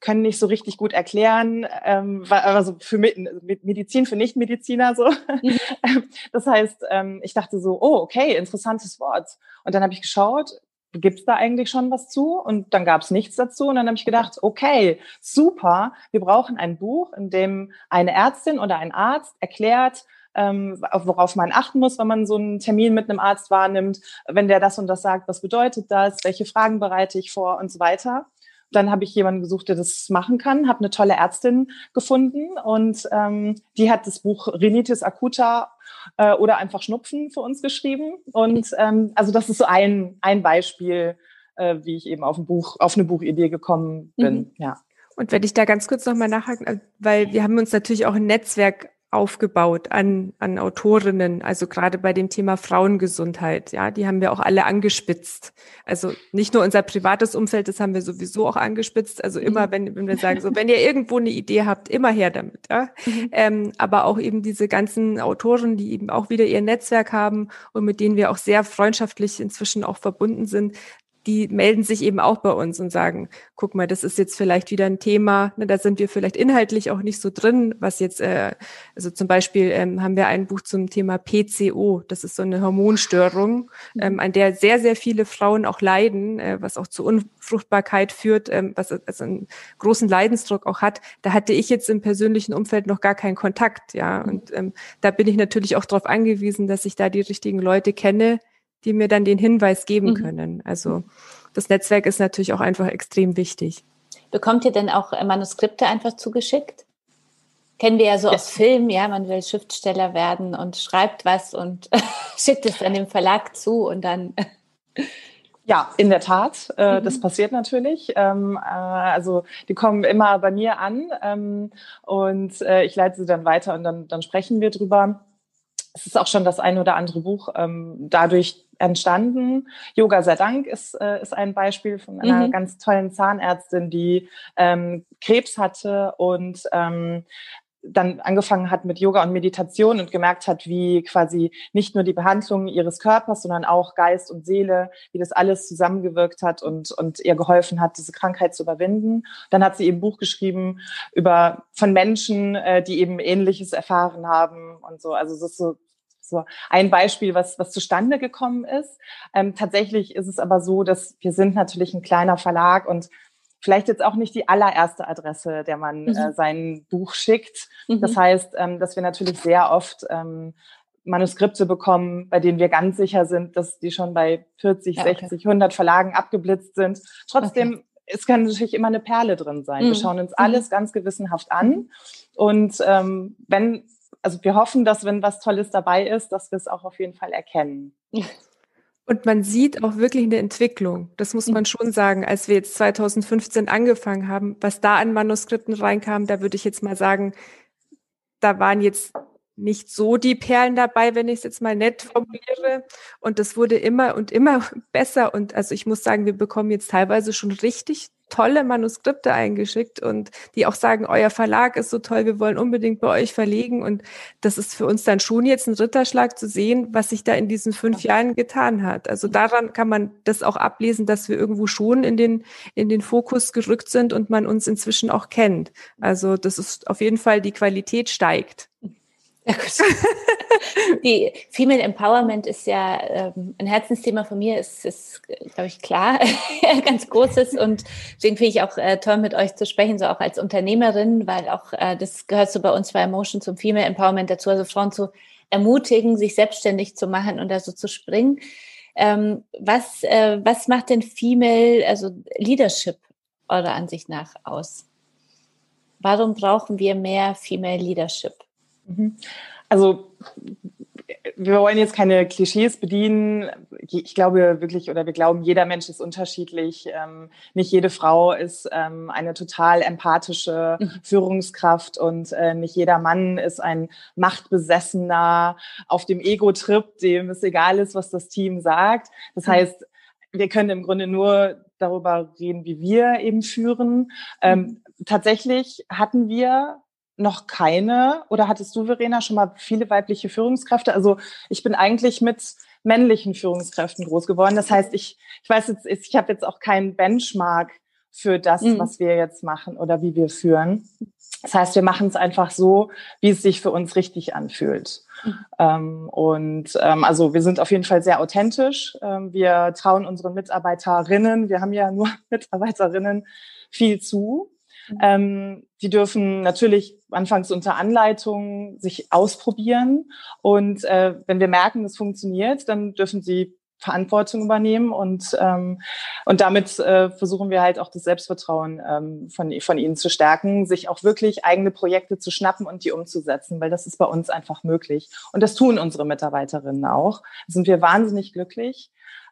können nicht so richtig gut erklären, ähm, also für Medizin für Nichtmediziner so. Mhm. [laughs] Das heißt, ähm, ich dachte so, oh, okay, interessantes Wort. Und dann habe ich geschaut, gibt's da eigentlich schon was zu? Und dann gab's nichts dazu. Und dann habe ich gedacht, okay, super, wir brauchen ein Buch, in dem eine Ärztin oder ein Arzt erklärt, ähm, worauf man achten muss, wenn man so einen Termin mit einem Arzt wahrnimmt, wenn der das und das sagt, was bedeutet das, welche Fragen bereite ich vor und so weiter. Dann habe ich jemanden gesucht, der das machen kann, habe eine tolle Ärztin gefunden und ähm, die hat das Buch Rhinitis acuta äh, oder einfach Schnupfen für uns geschrieben. Und ähm, also das ist so ein, ein Beispiel, äh, wie ich eben auf ein Buch, auf eine Buchidee gekommen bin. Mhm. Ja. Und wenn ich da ganz kurz nochmal nachhaken, äh, weil wir haben uns natürlich auch ein Netzwerk aufgebaut an, an Autorinnen, also gerade bei dem Thema Frauengesundheit, ja, die haben wir auch alle angespitzt. Also nicht nur unser privates Umfeld, das haben wir sowieso auch angespitzt. Also immer, mhm. wenn, wenn wir sagen, so, wenn ihr irgendwo eine Idee habt, immer her damit, ja. Mhm. Ähm, aber auch eben diese ganzen Autoren, die eben auch wieder ihr Netzwerk haben und mit denen wir auch sehr freundschaftlich inzwischen auch verbunden sind, die melden sich eben auch bei uns und sagen, guck mal, das ist jetzt vielleicht wieder ein Thema, ne, da sind wir vielleicht inhaltlich auch nicht so drin, was jetzt, äh, also zum Beispiel ähm, haben wir ein Buch zum Thema PCO, das ist so eine Hormonstörung, mhm. ähm, an der sehr, sehr viele Frauen auch leiden, äh, was auch zu Unfruchtbarkeit führt, ähm, was also einen großen Leidensdruck auch hat. Da hatte ich jetzt im persönlichen Umfeld noch gar keinen Kontakt, ja, mhm. und ähm, da bin ich natürlich auch darauf angewiesen, dass ich da die richtigen Leute kenne, die mir dann den Hinweis geben mhm. können. Also das Netzwerk ist natürlich auch einfach extrem wichtig. Bekommt ihr denn auch äh, Manuskripte einfach zugeschickt? Kennen wir ja so ja. aus Filmen, ja, man will Schriftsteller werden und schreibt was und [laughs] schickt es dann dem Verlag zu und dann. [laughs] Ja, in der Tat. Äh, mhm. Das passiert natürlich. Ähm, äh, also die kommen immer bei mir an ähm, und äh, ich leite sie dann weiter und dann, dann sprechen wir drüber es ist auch schon das ein oder andere Buch ähm, dadurch entstanden. Yoga sei Dank ist, äh, ist ein Beispiel von einer mhm. ganz tollen Zahnärztin, die ähm, Krebs hatte und ähm, dann angefangen hat mit Yoga und Meditation und gemerkt hat, wie quasi nicht nur die Behandlung ihres Körpers, sondern auch Geist und Seele, wie das alles zusammengewirkt hat und, und ihr geholfen hat, diese Krankheit zu überwinden. Dann hat sie eben ein Buch geschrieben über von Menschen, äh, die eben Ähnliches erfahren haben und so. Also es ist so so ein Beispiel, was, was zustande gekommen ist. Ähm, tatsächlich ist es aber so, dass wir sind natürlich ein kleiner Verlag und vielleicht jetzt auch nicht die allererste Adresse, der man mhm. äh, sein Buch schickt. Mhm. Das heißt, ähm, dass wir natürlich sehr oft ähm, Manuskripte bekommen, bei denen wir ganz sicher sind, dass die schon bei 40, ja, okay. 60, 100 Verlagen abgeblitzt sind. Trotzdem, okay. es kann natürlich immer eine Perle drin sein. Mhm. Wir schauen uns mhm. alles ganz gewissenhaft an. Mhm. Und ähm, wenn, also wir hoffen, dass wenn was Tolles dabei ist, dass wir es auch auf jeden Fall erkennen. Und man sieht auch wirklich eine Entwicklung. Das muss man schon sagen. Als wir jetzt 2015 angefangen haben, was da an Manuskripten reinkam, da würde ich jetzt mal sagen, da waren jetzt nicht so die Perlen dabei, wenn ich es jetzt mal nett formuliere. Und das wurde immer und immer [laughs] besser. Und also ich muss sagen, wir bekommen jetzt teilweise schon richtig tolle Manuskripte eingeschickt und die auch sagen, euer Verlag ist so toll, wir wollen unbedingt bei euch verlegen. Und das ist für uns dann schon jetzt ein Ritterschlag zu sehen, was sich da in diesen fünf Jahren getan hat. Also daran kann man das auch ablesen, dass wir irgendwo schon in den, in den Fokus gerückt sind und man uns inzwischen auch kennt. Also das ist auf jeden Fall, die Qualität steigt. Ja, gut. [laughs] Die Female Empowerment ist ja ähm, ein Herzensthema von mir, ist, ist glaube ich, klar, [laughs] ganz großes. Und deswegen finde ich auch äh, toll, mit euch zu sprechen, so auch als Unternehmerin, weil auch äh, das gehört so bei uns bei Emotion zum Female Empowerment dazu, also Frauen zu ermutigen, sich selbstständig zu machen und da so zu springen. Ähm, was, äh, was macht denn Female, also Leadership eurer Ansicht nach aus? Warum brauchen wir mehr Female Leadership? Mhm. Also wir wollen jetzt keine Klischees bedienen. Ich glaube wirklich, oder wir glauben, jeder Mensch ist unterschiedlich. Ähm, nicht jede Frau ist ähm, eine total empathische mhm. Führungskraft und äh, nicht jeder Mann ist ein machtbesessener auf dem Ego-Trip, dem es egal ist, was das Team sagt. Das mhm. heißt, wir können im Grunde nur darüber reden, wie wir eben führen. Ähm, tatsächlich hatten wir noch keine oder hattest du, Verena, schon mal viele weibliche Führungskräfte? Also ich bin eigentlich mit männlichen Führungskräften groß geworden. Das heißt, ich, ich weiß jetzt, ich habe jetzt auch keinen Benchmark für das, mhm. was wir jetzt machen oder wie wir führen. Das heißt, wir machen es einfach so, wie es sich für uns richtig anfühlt. Mhm. Ähm, und ähm, also wir sind auf jeden Fall sehr authentisch. Ähm, wir trauen unseren Mitarbeiterinnen, wir haben ja nur [laughs] Mitarbeiterinnen, viel zu. Mhm. Ähm, die dürfen natürlich anfangs unter Anleitung sich ausprobieren. Und äh, wenn wir merken, es funktioniert, dann dürfen sie Verantwortung übernehmen und ähm, und damit äh, versuchen wir halt auch das Selbstvertrauen ähm, von von ihnen zu stärken, sich auch wirklich eigene Projekte zu schnappen und die umzusetzen, weil das ist bei uns einfach möglich und das tun unsere Mitarbeiterinnen auch. Da sind wir wahnsinnig glücklich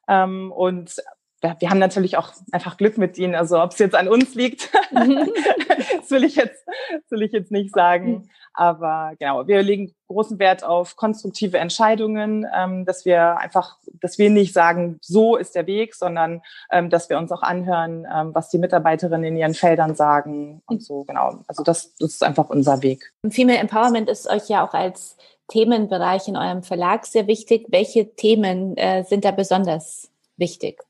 ähm, und wir haben natürlich auch einfach Glück mit ihnen. Also ob es jetzt an uns liegt, [laughs] das will ich jetzt, das will ich jetzt nicht sagen. Aber genau, wir legen großen Wert auf konstruktive Entscheidungen, ähm, dass wir einfach, dass wir nicht sagen, so ist der Weg, sondern ähm, dass wir uns auch anhören, ähm, was die Mitarbeiterinnen in ihren Feldern sagen und so. Genau. Also das, das ist einfach unser Weg. Female Empowerment ist euch ja auch als Themenbereich in eurem Verlag sehr wichtig. Welche Themen äh, sind da besonders wichtig?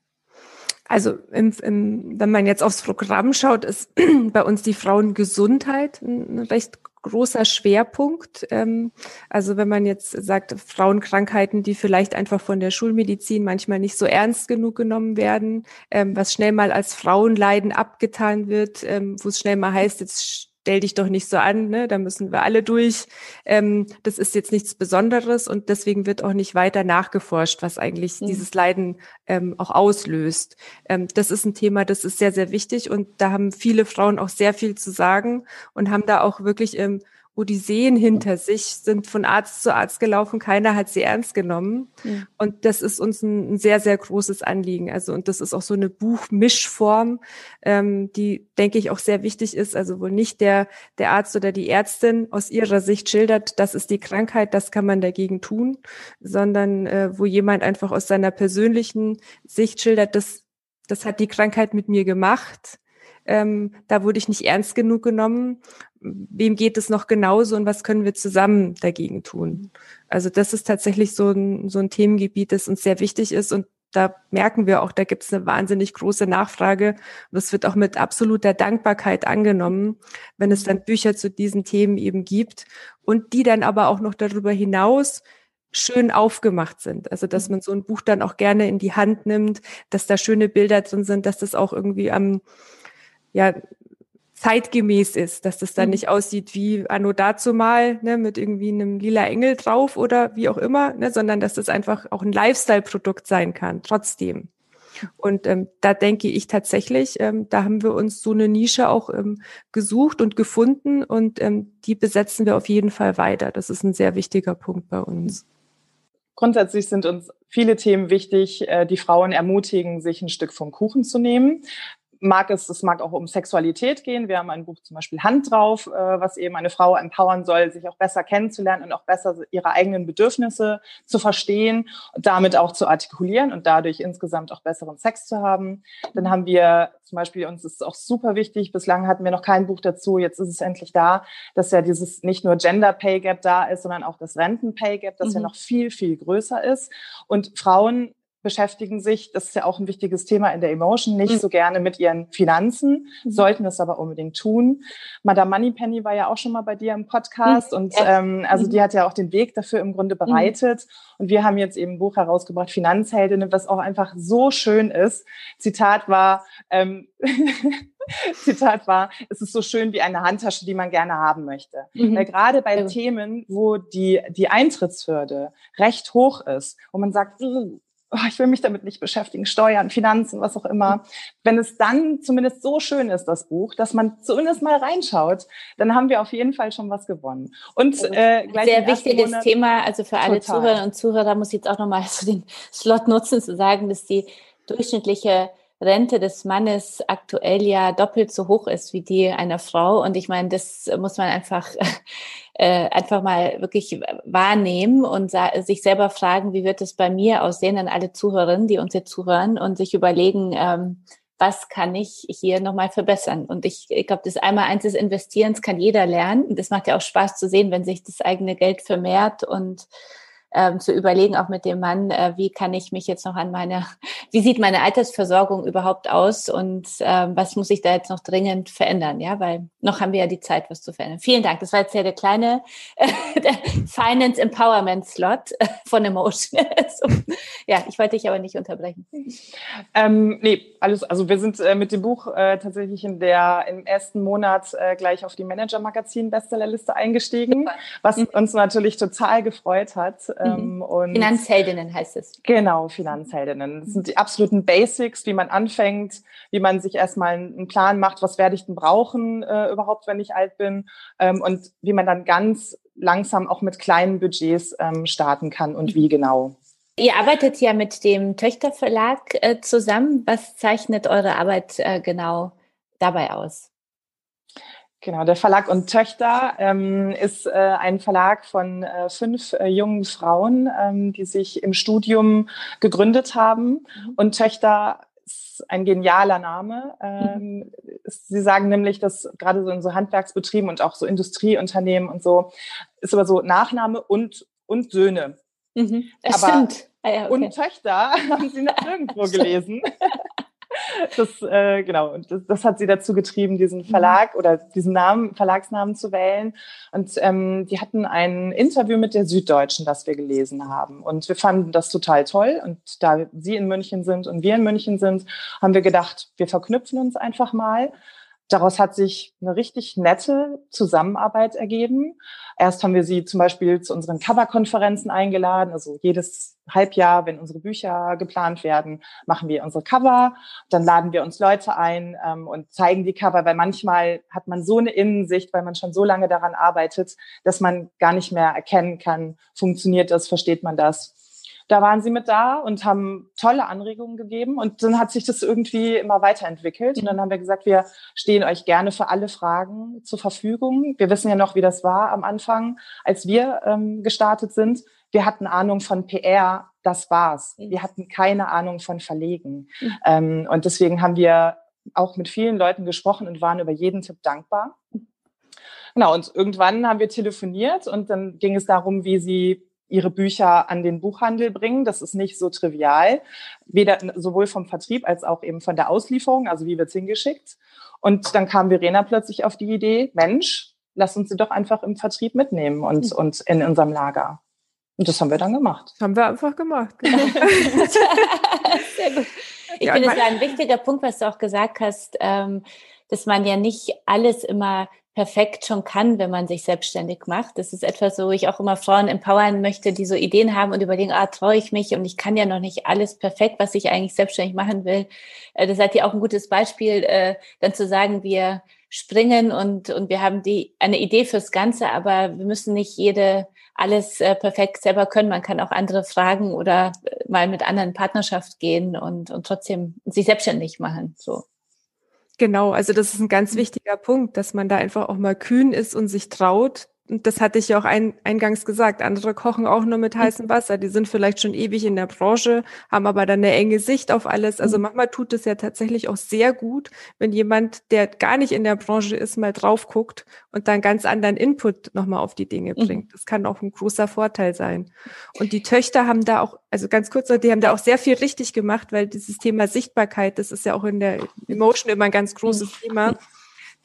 Also im, im, wenn man jetzt aufs Programm schaut, ist [clears throat] bei uns die Frauengesundheit ein recht großer Schwerpunkt. Ähm, also wenn man jetzt sagt, Frauenkrankheiten, die vielleicht einfach von der Schulmedizin manchmal nicht so ernst genug genommen werden, ähm, was schnell mal als Frauenleiden abgetan wird, ähm, wo es schnell mal heißt, jetzt stell dich doch nicht so an, ne? da müssen wir alle durch. Ähm, das ist jetzt nichts Besonderes und deswegen wird auch nicht weiter nachgeforscht, was eigentlich mhm. dieses Leiden ähm, auch auslöst. Ähm, das ist ein Thema, das ist sehr, sehr wichtig und da haben viele Frauen auch sehr viel zu sagen und haben da auch wirklich ähm, Odysseen hinter sich, sind von Arzt zu Arzt gelaufen, keiner hat sie ernst genommen. Mhm. Und das ist uns ein, ein, sehr, sehr großes Anliegen. Also, und das ist auch so eine Buchmischform, ähm, die, denke ich, auch sehr wichtig ist. Also, wo nicht der, der Arzt oder die Ärztin aus ihrer Sicht schildert, das ist die Krankheit, das kann man dagegen tun, sondern äh, wo jemand einfach aus seiner persönlichen Sicht schildert, das, das hat die Krankheit mit mir gemacht ähm, da wurde ich nicht ernst genug genommen. Wem geht es noch genauso und was können wir zusammen dagegen tun? Also das ist tatsächlich so ein, so ein Themengebiet, das uns sehr wichtig ist und da merken wir auch, da gibt es eine wahnsinnig große Nachfrage. Und das wird auch mit absoluter Dankbarkeit angenommen, wenn es dann Bücher zu diesen Themen eben gibt und die dann aber auch noch darüber hinaus schön aufgemacht sind. Also dass man so ein Buch dann auch gerne in die Hand nimmt, dass da schöne Bilder drin sind, dass das auch irgendwie am ja, zeitgemäß ist, dass das dann mhm. nicht aussieht wie Anno dazu mal, ne, mit irgendwie einem lila Engel drauf oder wie auch immer, ne, sondern dass das einfach auch ein Lifestyle-Produkt sein kann, trotzdem. Und ähm, da denke ich tatsächlich, ähm, da haben wir uns so eine Nische auch ähm, gesucht und gefunden und ähm, die besetzen wir auf jeden Fall weiter. Das ist ein sehr wichtiger Punkt bei uns. Grundsätzlich sind uns viele Themen wichtig, äh, die Frauen ermutigen, sich ein Stück vom Kuchen zu nehmen mag es, es mag auch um Sexualität gehen. Wir haben ein Buch zum Beispiel Hand drauf, äh, was eben eine Frau empowern soll, sich auch besser kennenzulernen und auch besser ihre eigenen Bedürfnisse zu verstehen und damit auch zu artikulieren und dadurch insgesamt auch besseren Sex zu haben. Dann haben wir zum Beispiel, uns ist auch super wichtig, bislang hatten wir noch kein Buch dazu, jetzt ist es endlich da, dass ja dieses nicht nur Gender Pay Gap da ist, sondern auch das Renten Pay Gap, das mhm. ja noch viel, viel größer ist. Und Frauen beschäftigen sich, das ist ja auch ein wichtiges Thema in der Emotion, nicht mhm. so gerne mit ihren Finanzen, mhm. sollten es aber unbedingt tun. Madame Moneypenny war ja auch schon mal bei dir im Podcast mhm. und ähm, also mhm. die hat ja auch den Weg dafür im Grunde mhm. bereitet. Und wir haben jetzt eben ein Buch herausgebracht, Finanzheldinnen, was auch einfach so schön ist. Zitat war, ähm, [laughs] Zitat war, es ist so schön wie eine Handtasche, die man gerne haben möchte. Mhm. Weil gerade bei ja. Themen, wo die, die Eintrittshürde recht hoch ist, wo man sagt, oh, ich will mich damit nicht beschäftigen, Steuern, Finanzen, was auch immer. Wenn es dann zumindest so schön ist, das Buch, dass man zumindest mal reinschaut, dann haben wir auf jeden Fall schon was gewonnen. Und äh, gleich sehr wichtiges Monat, Thema, also für alle total. Zuhörer und Zuhörer muss ich jetzt auch nochmal [laughs] so den Slot nutzen, zu sagen, dass die durchschnittliche Rente des Mannes aktuell ja doppelt so hoch ist wie die einer Frau. Und ich meine, das muss man einfach äh, einfach mal wirklich wahrnehmen und sich selber fragen, wie wird es bei mir aussehen, an alle Zuhörerinnen, die uns jetzt zuhören und sich überlegen, ähm, was kann ich hier nochmal verbessern? Und ich, ich glaube, das einmal eins des Investierens kann jeder lernen. Und das macht ja auch Spaß zu sehen, wenn sich das eigene Geld vermehrt und ähm, zu überlegen, auch mit dem Mann, äh, wie kann ich mich jetzt noch an meine, [laughs] wie sieht meine Altersversorgung überhaupt aus und ähm, was muss ich da jetzt noch dringend verändern, ja, weil noch haben wir ja die Zeit, was zu verändern. Vielen Dank. Das war jetzt ja der kleine äh, [laughs] der Finance Empowerment Slot [laughs] von Emotion. so, ja, ich wollte dich aber nicht unterbrechen. Ähm, nee, alles, also wir sind äh, mit dem Buch äh, tatsächlich in der, im ersten Monat äh, gleich auf die Manager-Magazin-Bestsellerliste eingestiegen, Super. was mhm. uns natürlich total gefreut hat mhm. und Finanzheldinnen heißt es. Genau, Finanzheldinnen. Das sind die absoluten Basics, wie man anfängt, wie man sich erstmal einen Plan macht, was werde ich denn brauchen äh, überhaupt, wenn ich alt bin ähm, und wie man dann ganz langsam auch mit kleinen Budgets ähm, starten kann und wie genau. Ihr arbeitet ja mit dem Töchterverlag äh, zusammen. Was zeichnet eure Arbeit äh, genau dabei aus? Genau, der Verlag und Töchter ähm, ist äh, ein Verlag von äh, fünf äh, jungen Frauen, ähm, die sich im Studium gegründet haben. Mhm. Und Töchter ist ein genialer Name. Ähm, mhm. Sie sagen nämlich, dass gerade so in so Handwerksbetrieben und auch so Industrieunternehmen und so ist aber so Nachname und und Söhne. Mhm. Das aber stimmt. Ah ja, okay. Und Töchter [laughs] haben Sie noch nirgendwo [laughs] gelesen. Das, äh, genau, und das, das, hat sie dazu getrieben, diesen mhm. Verlag oder diesen Namen, Verlagsnamen zu wählen. Und ähm, die hatten ein Interview mit der Süddeutschen, das wir gelesen haben. Und wir fanden das total toll. Und da sie in München sind und wir in München sind, haben wir gedacht, wir verknüpfen uns einfach mal. Daraus hat sich eine richtig nette Zusammenarbeit ergeben. Erst haben wir sie zum Beispiel zu unseren Coverkonferenzen eingeladen. Also jedes Halbjahr, wenn unsere Bücher geplant werden, machen wir unsere Cover. Dann laden wir uns Leute ein ähm, und zeigen die Cover, weil manchmal hat man so eine Innensicht, weil man schon so lange daran arbeitet, dass man gar nicht mehr erkennen kann, funktioniert das, versteht man das da waren sie mit da und haben tolle Anregungen gegeben. Und dann hat sich das irgendwie immer weiterentwickelt. Und dann haben wir gesagt, wir stehen euch gerne für alle Fragen zur Verfügung. Wir wissen ja noch, wie das war am Anfang, als wir ähm, gestartet sind. Wir hatten Ahnung von PR, das war's. Mhm. Wir hatten keine Ahnung von Verlegen. Mhm. Ähm, und deswegen haben wir auch mit vielen Leuten gesprochen und waren über jeden Tipp dankbar. Genau, und irgendwann haben wir telefoniert und dann ging es darum, wie sie ihre Bücher an den Buchhandel bringen. Das ist nicht so trivial, weder sowohl vom Vertrieb als auch eben von der Auslieferung, also wie wird's hingeschickt. Und dann kam Verena plötzlich auf die Idee, Mensch, lass uns sie doch einfach im Vertrieb mitnehmen und, mhm. und in unserem Lager. Und das haben wir dann gemacht. haben wir einfach gemacht. Genau. [laughs] Sehr gut. Ich ja, finde, es war ein wichtiger Punkt, was du auch gesagt hast, ähm, dass man ja nicht alles immer perfekt schon kann, wenn man sich selbstständig macht. Das ist etwas, wo ich auch immer Frauen empowern möchte, die so Ideen haben und überlegen, ah, traue ich mich und ich kann ja noch nicht alles perfekt, was ich eigentlich selbstständig machen will. Äh, das seid ihr auch ein gutes Beispiel, äh, dann zu sagen, wir springen und, und wir haben die, eine Idee fürs Ganze, aber wir müssen nicht jede alles äh, perfekt selber können. Man kann auch andere fragen oder mal mit anderen Partnerschaft gehen und, und trotzdem sich selbstständig machen. So. Genau, also das ist ein ganz wichtiger Punkt, dass man da einfach auch mal kühn ist und sich traut, das hatte ich ja auch ein, eingangs gesagt, andere kochen auch nur mit heißem Wasser. Die sind vielleicht schon ewig in der Branche, haben aber dann eine enge Sicht auf alles. Also mhm. manchmal tut es ja tatsächlich auch sehr gut, wenn jemand, der gar nicht in der Branche ist, mal drauf guckt und dann ganz anderen Input nochmal auf die Dinge mhm. bringt. Das kann auch ein großer Vorteil sein. Und die Töchter haben da auch, also ganz kurz, die haben da auch sehr viel richtig gemacht, weil dieses Thema Sichtbarkeit, das ist ja auch in der Emotion immer ein ganz großes mhm. Thema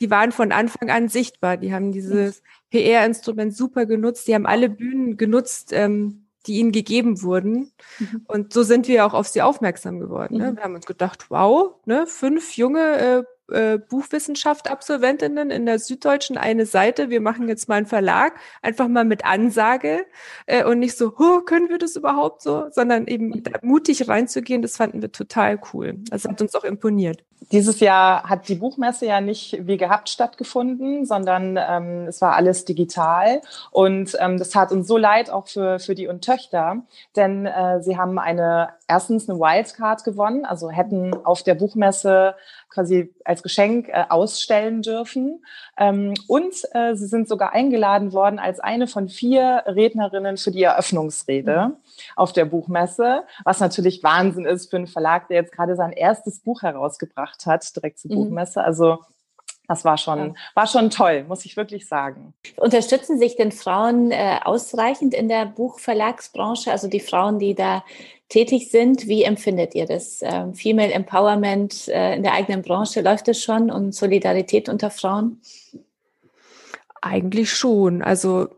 die waren von Anfang an sichtbar. Die haben dieses PR-Instrument super genutzt. Die haben alle Bühnen genutzt, ähm, die ihnen gegeben wurden. Mhm. Und so sind wir auch auf sie aufmerksam geworden. Ne? Mhm. Wir haben uns gedacht, wow, ne, fünf junge äh, äh, Buchwissenschaft-Absolventinnen in der Süddeutschen eine Seite. Wir machen jetzt mal einen Verlag, einfach mal mit Ansage äh, und nicht so, oh, können wir das überhaupt so, sondern eben mutig reinzugehen, das fanden wir total cool. Das hat uns auch imponiert. Dieses Jahr hat die Buchmesse ja nicht wie gehabt stattgefunden, sondern ähm, es war alles digital. Und ähm, das tat uns so leid, auch für, für die und Töchter, denn äh, sie haben eine erstens eine Wildcard gewonnen, also hätten auf der Buchmesse quasi als Geschenk äh, ausstellen dürfen. Ähm, und äh, sie sind sogar eingeladen worden als eine von vier Rednerinnen für die Eröffnungsrede mhm. auf der Buchmesse, was natürlich Wahnsinn ist für einen Verlag, der jetzt gerade sein erstes Buch herausgebracht hat, direkt zur mhm. Buchmesse. Also das war schon, war schon toll, muss ich wirklich sagen. Unterstützen sich denn Frauen äh, ausreichend in der Buchverlagsbranche, also die Frauen, die da tätig sind? Wie empfindet ihr das? Ähm, Female Empowerment äh, in der eigenen Branche, läuft es schon und Solidarität unter Frauen? Eigentlich schon. Also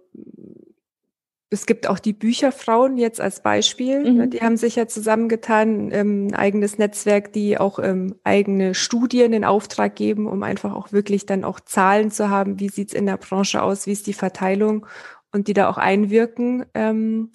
es gibt auch die Bücherfrauen jetzt als Beispiel. Ne, mhm. Die haben sich ja zusammengetan, ähm, ein eigenes Netzwerk, die auch ähm, eigene Studien in Auftrag geben, um einfach auch wirklich dann auch Zahlen zu haben, wie sieht's in der Branche aus, wie ist die Verteilung und die da auch einwirken. Ähm,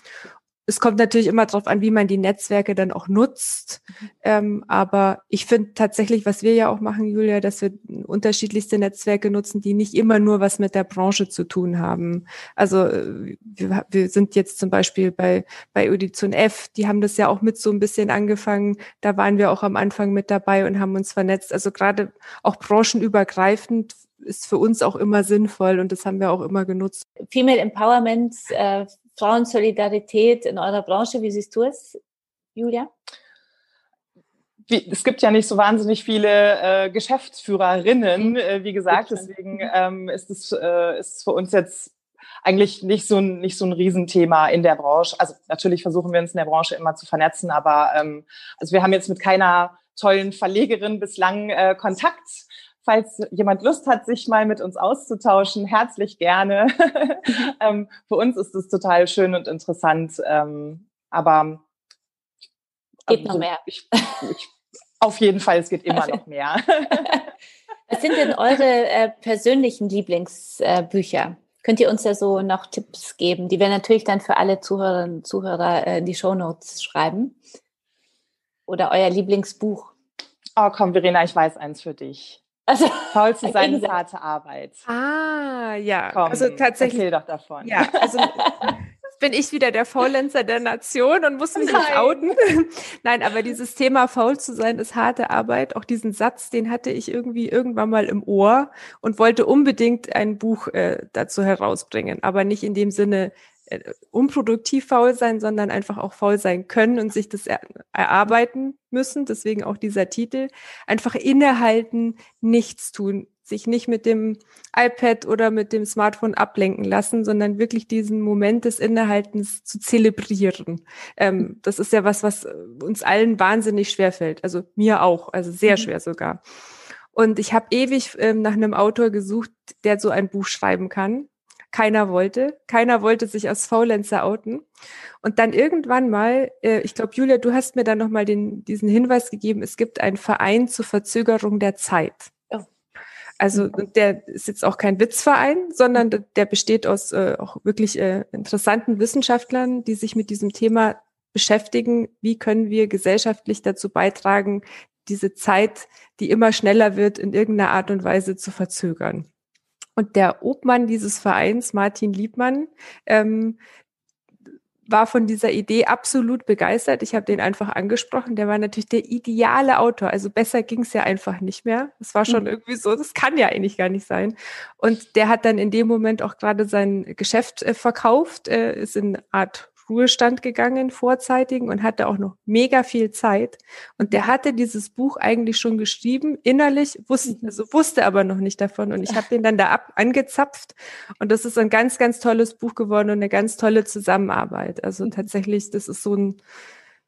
es kommt natürlich immer darauf an, wie man die Netzwerke dann auch nutzt. Mhm. Ähm, aber ich finde tatsächlich, was wir ja auch machen, Julia, dass wir unterschiedlichste Netzwerke nutzen, die nicht immer nur was mit der Branche zu tun haben. Also äh, wir, wir sind jetzt zum Beispiel bei, bei Edition F, die haben das ja auch mit so ein bisschen angefangen. Da waren wir auch am Anfang mit dabei und haben uns vernetzt. Also gerade auch branchenübergreifend ist für uns auch immer sinnvoll und das haben wir auch immer genutzt. Female Empowerment äh, Frauensolidarität in eurer Branche. Wie siehst du es, Julia? Wie, es gibt ja nicht so wahnsinnig viele äh, Geschäftsführerinnen, mhm. äh, wie gesagt, deswegen mhm. ähm, ist es äh, ist für uns jetzt eigentlich nicht so ein nicht so ein Riesenthema in der Branche. Also natürlich versuchen wir uns in der Branche immer zu vernetzen, aber ähm, also wir haben jetzt mit keiner tollen Verlegerin bislang äh, Kontakt falls jemand Lust hat, sich mal mit uns auszutauschen, herzlich gerne. [laughs] ähm, für uns ist es total schön und interessant. Ähm, aber geht noch mehr. Ich, ich, auf jeden Fall, es geht immer noch mehr. Was sind denn eure äh, persönlichen Lieblingsbücher? Äh, Könnt ihr uns ja so noch Tipps geben, die wir natürlich dann für alle Zuhörerinnen und Zuhörer äh, in die Shownotes schreiben? Oder euer Lieblingsbuch? Oh, komm, Verena, ich weiß eins für dich. Also, Faul zu [laughs] sein ist harte Arbeit. Ah, ja. Komm, also tatsächlich. Erzähl doch davon. Ja, also [laughs] bin ich wieder der Faulenzer der Nation und muss mich nicht outen. [laughs] Nein, aber dieses Thema faul zu sein ist harte Arbeit. Auch diesen Satz, den hatte ich irgendwie irgendwann mal im Ohr und wollte unbedingt ein Buch äh, dazu herausbringen. Aber nicht in dem Sinne, unproduktiv faul sein, sondern einfach auch faul sein können und sich das er erarbeiten müssen. Deswegen auch dieser Titel. Einfach innehalten, nichts tun, sich nicht mit dem iPad oder mit dem Smartphone ablenken lassen, sondern wirklich diesen Moment des Innehaltens zu zelebrieren. Ähm, das ist ja was, was uns allen wahnsinnig schwer fällt. Also mir auch, also sehr mhm. schwer sogar. Und ich habe ewig ähm, nach einem Autor gesucht, der so ein Buch schreiben kann. Keiner wollte. Keiner wollte sich als Faulenzer outen. Und dann irgendwann mal, äh, ich glaube, Julia, du hast mir dann nochmal diesen Hinweis gegeben, es gibt einen Verein zur Verzögerung der Zeit. Oh. Also der ist jetzt auch kein Witzverein, sondern der besteht aus äh, auch wirklich äh, interessanten Wissenschaftlern, die sich mit diesem Thema beschäftigen. Wie können wir gesellschaftlich dazu beitragen, diese Zeit, die immer schneller wird, in irgendeiner Art und Weise zu verzögern? Und der Obmann dieses Vereins, Martin Liebmann, ähm, war von dieser Idee absolut begeistert. Ich habe den einfach angesprochen. Der war natürlich der ideale Autor. Also besser ging es ja einfach nicht mehr. Es war schon mhm. irgendwie so, das kann ja eigentlich gar nicht sein. Und der hat dann in dem Moment auch gerade sein Geschäft äh, verkauft, äh, ist in Art Ruhestand gegangen, vorzeitigen und hatte auch noch mega viel Zeit. Und der hatte dieses Buch eigentlich schon geschrieben, innerlich, wusste, mhm. also wusste aber noch nicht davon. Und ich habe den dann da ab, angezapft. Und das ist ein ganz, ganz tolles Buch geworden und eine ganz tolle Zusammenarbeit. Also mhm. tatsächlich, das ist so ein,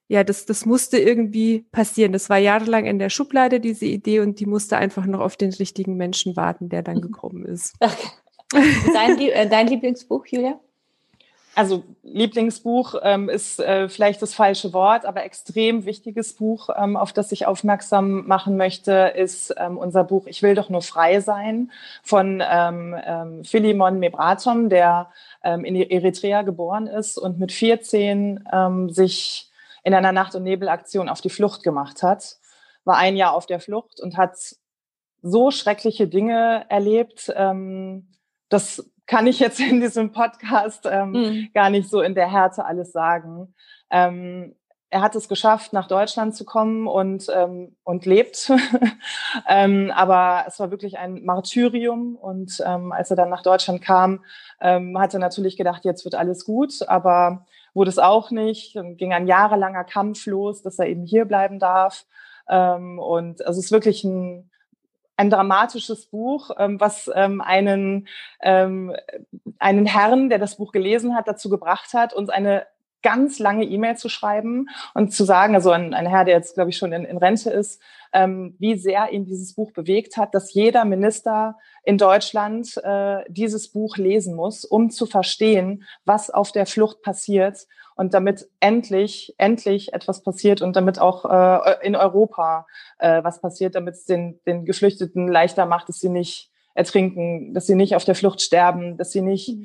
ja, das, das musste irgendwie passieren. Das war jahrelang in der Schublade, diese Idee, und die musste einfach noch auf den richtigen Menschen warten, der dann mhm. gekommen ist. Okay. Äh, dein Lieblingsbuch, Julia? Also Lieblingsbuch ähm, ist äh, vielleicht das falsche Wort, aber extrem wichtiges Buch, ähm, auf das ich aufmerksam machen möchte, ist ähm, unser Buch Ich will doch nur frei sein von ähm, ähm, Philemon Mebratom, der ähm, in Eritrea geboren ist und mit 14 ähm, sich in einer Nacht- und Nebelaktion auf die Flucht gemacht hat, war ein Jahr auf der Flucht und hat so schreckliche Dinge erlebt, dass kann ich jetzt in diesem Podcast ähm, mhm. gar nicht so in der Härte alles sagen. Ähm, er hat es geschafft, nach Deutschland zu kommen und, ähm, und lebt. [laughs] ähm, aber es war wirklich ein Martyrium. Und ähm, als er dann nach Deutschland kam, ähm, hat er natürlich gedacht, jetzt wird alles gut. Aber wurde es auch nicht. Dann ging ein jahrelanger Kampf los, dass er eben hier bleiben darf. Ähm, und also es ist wirklich ein, ein dramatisches Buch, ähm, was ähm, einen, ähm, einen Herrn, der das Buch gelesen hat, dazu gebracht hat, uns eine ganz lange E-Mail zu schreiben und zu sagen, also ein, ein Herr, der jetzt, glaube ich, schon in, in Rente ist, ähm, wie sehr ihn dieses Buch bewegt hat, dass jeder Minister in Deutschland äh, dieses Buch lesen muss, um zu verstehen, was auf der Flucht passiert und damit endlich, endlich etwas passiert und damit auch äh, in Europa äh, was passiert, damit es den, den Geflüchteten leichter macht, dass sie nicht ertrinken, dass sie nicht auf der Flucht sterben, dass sie nicht,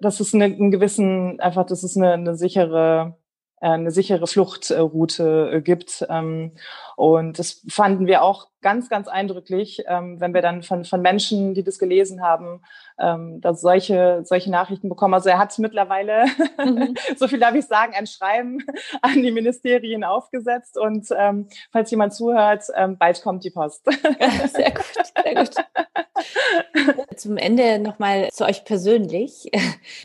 dass es eine, einen gewissen, einfach, dass es eine, eine sichere äh, eine sichere Fluchtroute äh, gibt. Ähm, und das fanden wir auch ganz, ganz eindrücklich, ähm, wenn wir dann von, von Menschen, die das gelesen haben, ähm, dass solche, solche Nachrichten bekommen. Also er hat mittlerweile, mhm. [laughs] so viel darf ich sagen, ein Schreiben [laughs] an die Ministerien aufgesetzt. Und ähm, falls jemand zuhört, ähm, bald kommt die Post. [laughs] sehr gut, sehr gut. Zum Ende nochmal zu euch persönlich.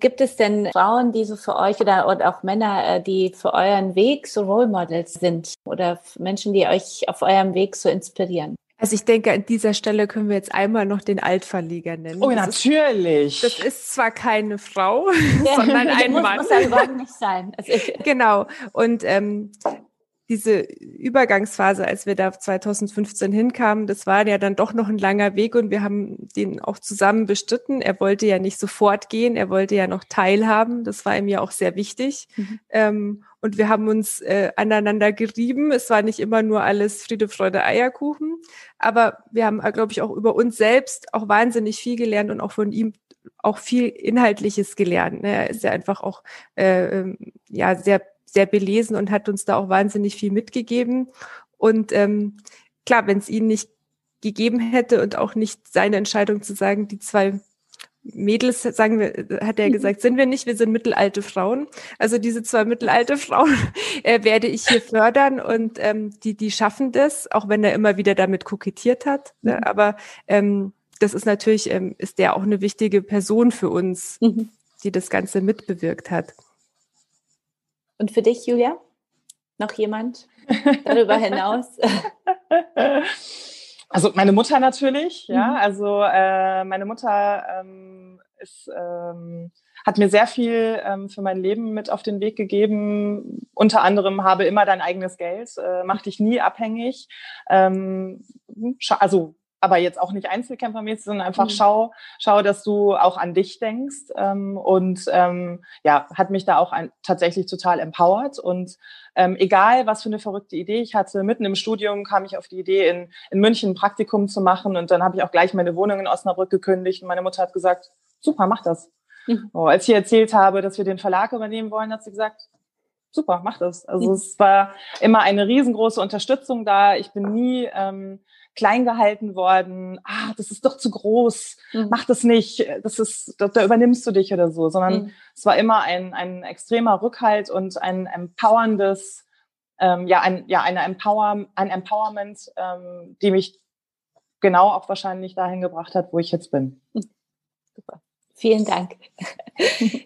Gibt es denn Frauen, die so für euch oder, oder auch Männer, äh, die für euren Weg so Role Models sind oder Menschen, die euch auf eurem Weg so inspirieren? Also ich denke, an dieser Stelle können wir jetzt einmal noch den Altverleger nennen. Oh, das natürlich. Ist, das ist zwar keine Frau, [laughs] ja, sondern ein muss, Mann. Muss ja nicht sein. Also genau. Und ähm, diese Übergangsphase, als wir da 2015 hinkamen, das war ja dann doch noch ein langer Weg und wir haben den auch zusammen bestritten. Er wollte ja nicht sofort gehen, er wollte ja noch teilhaben. Das war ihm ja auch sehr wichtig. Mhm. Ähm, und wir haben uns äh, aneinander gerieben. Es war nicht immer nur alles Friede, Freude, Eierkuchen, aber wir haben, äh, glaube ich, auch über uns selbst auch wahnsinnig viel gelernt und auch von ihm auch viel Inhaltliches gelernt. Ne? Er ist ja einfach auch äh, ähm, ja sehr sehr belesen und hat uns da auch wahnsinnig viel mitgegeben. Und ähm, klar, wenn es ihn nicht gegeben hätte und auch nicht seine Entscheidung zu sagen, die zwei Mädels, sagen wir, hat er mhm. gesagt, sind wir nicht, wir sind mittelalte Frauen. Also diese zwei mittelalte Frauen [laughs] äh, werde ich hier fördern und ähm, die, die schaffen das, auch wenn er immer wieder damit kokettiert hat. Ne? Mhm. Aber ähm, das ist natürlich, ähm, ist der auch eine wichtige Person für uns, mhm. die das Ganze mitbewirkt hat. Und für dich, Julia? Noch jemand darüber [laughs] hinaus? [laughs] Also meine Mutter natürlich, ja. Mhm. Also äh, meine Mutter ähm, ist, ähm, hat mir sehr viel ähm, für mein Leben mit auf den Weg gegeben. Unter anderem habe immer dein eigenes Geld, äh, mach dich nie abhängig. Ähm, also aber jetzt auch nicht einzelkämpfermäßig, sondern einfach mhm. schau, schau, dass du auch an dich denkst. Ähm, und ähm, ja, hat mich da auch ein, tatsächlich total empowert. Und ähm, egal, was für eine verrückte Idee ich hatte, mitten im Studium kam ich auf die Idee, in, in München ein Praktikum zu machen. Und dann habe ich auch gleich meine Wohnung in Osnabrück gekündigt. Und meine Mutter hat gesagt, super, mach das. Mhm. Oh, als ich erzählt habe, dass wir den Verlag übernehmen wollen, hat sie gesagt, super, mach das. Also es war immer eine riesengroße Unterstützung da. Ich bin nie ähm, klein gehalten worden. Ah, das ist doch zu groß. Mhm. Mach das nicht. Das ist, da, da übernimmst du dich oder so. Sondern mhm. es war immer ein, ein extremer Rückhalt und ein empowerndes, ähm, ja, ein, ja, eine Empower, ein Empowerment, ähm, die mich genau auch wahrscheinlich dahin gebracht hat, wo ich jetzt bin. Mhm. Super. Vielen Dank.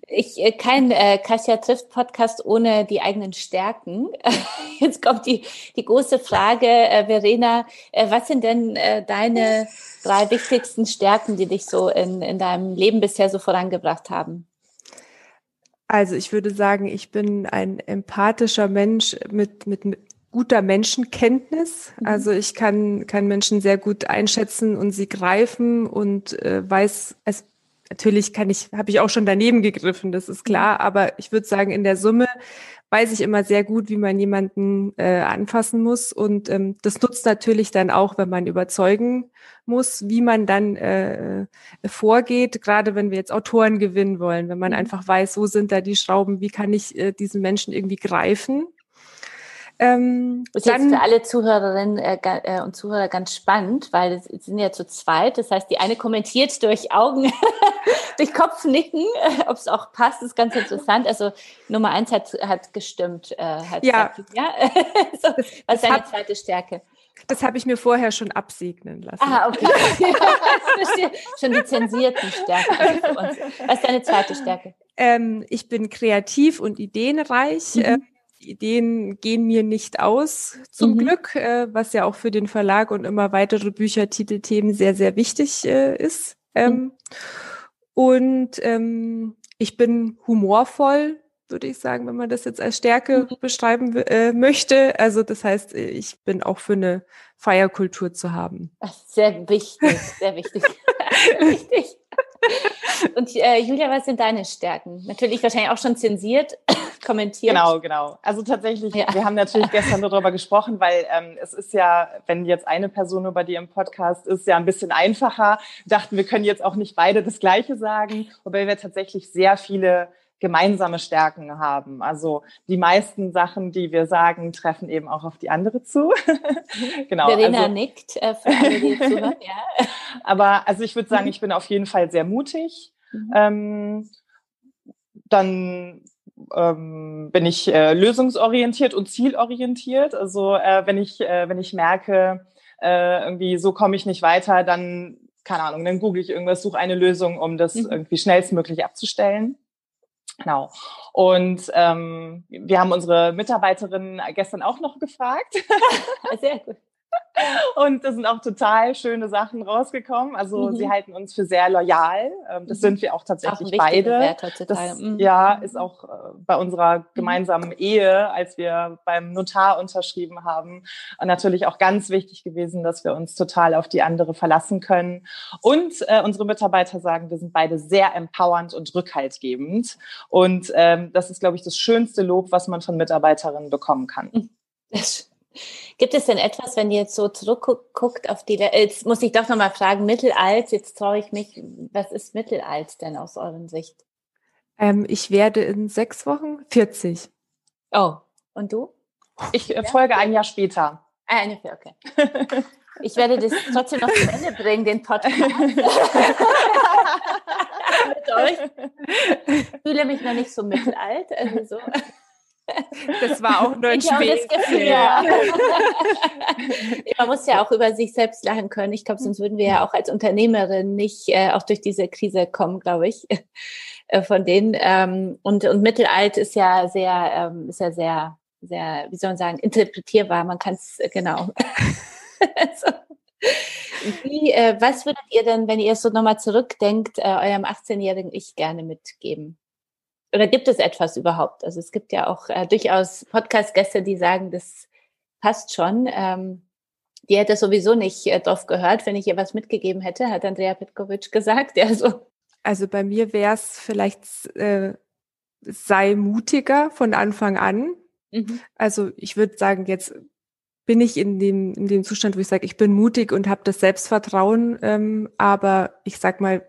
Ich äh, kein äh, Kasia trifft Podcast ohne die eigenen Stärken. [laughs] Jetzt kommt die die große Frage, äh, Verena, äh, was sind denn äh, deine drei wichtigsten Stärken, die dich so in in deinem Leben bisher so vorangebracht haben? Also ich würde sagen, ich bin ein empathischer Mensch mit mit, mit guter Menschenkenntnis. Mhm. Also ich kann kann Menschen sehr gut einschätzen und sie greifen und äh, weiß es Natürlich kann ich, habe ich auch schon daneben gegriffen, das ist klar, mhm. aber ich würde sagen, in der Summe weiß ich immer sehr gut, wie man jemanden äh, anfassen muss. Und ähm, das nutzt natürlich dann auch, wenn man überzeugen muss, wie man dann äh, vorgeht, gerade wenn wir jetzt Autoren gewinnen wollen, wenn man mhm. einfach weiß, wo sind da die Schrauben, wie kann ich äh, diesen Menschen irgendwie greifen. Ähm, das ist jetzt für alle Zuhörerinnen äh, äh, und Zuhörer ganz spannend, weil es sind ja zu zweit. Das heißt, die eine kommentiert durch Augen, [laughs] durch Kopfnicken, [laughs] äh, ob es auch passt, ist ganz interessant. Also Nummer eins hat, hat gestimmt. Äh, hat ja. Gesagt, ja? [laughs] so, was ist deine zweite Stärke? Das habe ich mir vorher schon absegnen lassen. Ah, okay. schon die zensierten Stärken. Was ist deine zweite Stärke? Ähm, ich bin kreativ und ideenreich. Mhm. Ideen gehen mir nicht aus, zum mhm. Glück, äh, was ja auch für den Verlag und immer weitere Bücher, Titelthemen sehr, sehr wichtig äh, ist. Ähm, mhm. Und ähm, ich bin humorvoll, würde ich sagen, wenn man das jetzt als Stärke mhm. beschreiben äh, möchte. Also das heißt, ich bin auch für eine Feierkultur zu haben. Sehr wichtig, sehr wichtig. [laughs] wichtig. Und äh, Julia, was sind deine Stärken? Natürlich wahrscheinlich auch schon zensiert, kommentiert. Genau, genau. Also tatsächlich, ja. wir haben natürlich gestern darüber gesprochen, weil ähm, es ist ja, wenn jetzt eine Person nur bei dir im Podcast ist, ja ein bisschen einfacher. Dachten, wir können jetzt auch nicht beide das Gleiche sagen, wobei wir tatsächlich sehr viele gemeinsame Stärken haben. Also die meisten Sachen, die wir sagen, treffen eben auch auf die andere zu. [laughs] genau. Verena also, nickt äh, für alle, die zuhören, ja. [laughs] Aber also ich würde sagen, ich bin auf jeden Fall sehr mutig. Mhm. Ähm, dann ähm, bin ich äh, lösungsorientiert und zielorientiert. Also äh, wenn ich äh, wenn ich merke, äh, irgendwie so komme ich nicht weiter, dann keine Ahnung, dann google ich irgendwas, suche eine Lösung, um das mhm. irgendwie schnellstmöglich abzustellen. Genau. Und ähm, wir haben unsere Mitarbeiterin gestern auch noch gefragt. [laughs] Sehr gut. Und da sind auch total schöne Sachen rausgekommen. Also mhm. sie halten uns für sehr loyal. Ähm, das mhm. sind wir auch tatsächlich auch beide. Das, mhm. Ja, ist auch äh, bei unserer mhm. gemeinsamen Ehe, als wir beim Notar unterschrieben haben, natürlich auch ganz wichtig gewesen, dass wir uns total auf die andere verlassen können. Und äh, unsere Mitarbeiter sagen, wir sind beide sehr empowernd und rückhaltgebend. Und ähm, das ist, glaube ich, das schönste Lob, was man von Mitarbeiterinnen bekommen kann. Das Gibt es denn etwas, wenn ihr jetzt so zurückguckt auf die, jetzt muss ich doch nochmal fragen, Mittelalt, jetzt traue ich mich, was ist Mittelalt denn aus euren Sicht? Ähm, ich werde in sechs Wochen 40. Oh, und du? Ich äh, folge ein Jahr später. Ah, eine, okay. Ich werde das trotzdem noch zu Ende bringen, den Podcast. [laughs] Mit euch. Ich fühle mich noch nicht so mittelalt. Also so. Das war auch nur ein ich Spiel. Das Gefühl, [laughs] ja. Man muss ja auch über sich selbst lachen können. Ich glaube, sonst würden wir ja auch als Unternehmerin nicht äh, auch durch diese Krise kommen, glaube ich. [laughs] Äh, von denen. Ähm, und, und Mittelalt ist ja sehr, ähm, ist ja sehr, sehr, wie soll man sagen, interpretierbar. Man kann es, äh, genau. [laughs] so. Wie, äh, was würdet ihr denn, wenn ihr so nochmal zurückdenkt, eurem 18-jährigen Ich gerne mitgeben? Oder gibt es etwas überhaupt? Also es gibt ja auch äh, durchaus Podcast-Gäste, die sagen, das passt schon. Ähm, die hätte sowieso nicht äh, drauf gehört, wenn ich ihr was mitgegeben hätte, hat Andrea Petkovic [laughs] gesagt. Ja, so. Also bei mir wäre es vielleicht, äh, sei mutiger von Anfang an. Mhm. Also ich würde sagen, jetzt bin ich in dem, in dem Zustand, wo ich sage, ich bin mutig und habe das Selbstvertrauen, ähm, aber ich sag mal,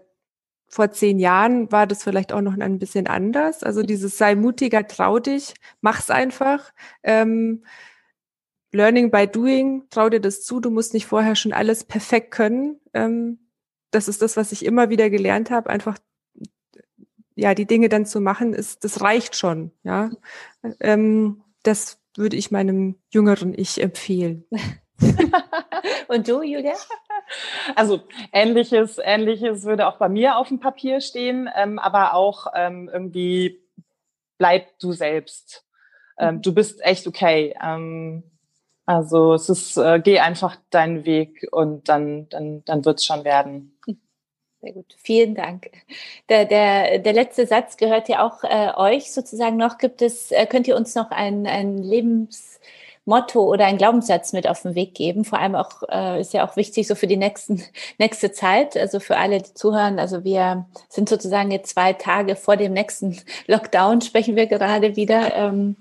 vor zehn Jahren war das vielleicht auch noch ein bisschen anders. Also dieses sei mutiger, trau dich, mach's einfach. Ähm, Learning by doing, trau dir das zu, du musst nicht vorher schon alles perfekt können. Ähm, das ist das, was ich immer wieder gelernt habe, einfach ja, die Dinge dann zu machen, ist, das reicht schon, ja. Ähm, das würde ich meinem jüngeren Ich empfehlen. [laughs] [laughs] Und du, Julia? Also ähnliches, ähnliches würde auch bei mir auf dem Papier stehen, ähm, aber auch ähm, irgendwie bleib du selbst. Ähm, mhm. du bist echt okay. Ähm, also es ist, äh, geh einfach deinen Weg und dann, dann, dann wird's schon werden. Sehr gut, vielen Dank. Der, der, der letzte Satz gehört ja auch äh, euch sozusagen noch. Gibt es, äh, könnt ihr uns noch ein, ein Lebensmotto oder einen Glaubenssatz mit auf den Weg geben? Vor allem auch, äh, ist ja auch wichtig so für die nächsten, [laughs] nächste Zeit, also für alle, die zuhören. Also wir sind sozusagen jetzt zwei Tage vor dem nächsten [laughs] Lockdown, sprechen wir gerade wieder. Ähm,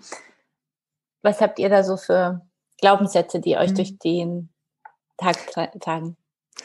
was habt ihr da so für Glaubenssätze, die euch mhm. durch den Tag tragen?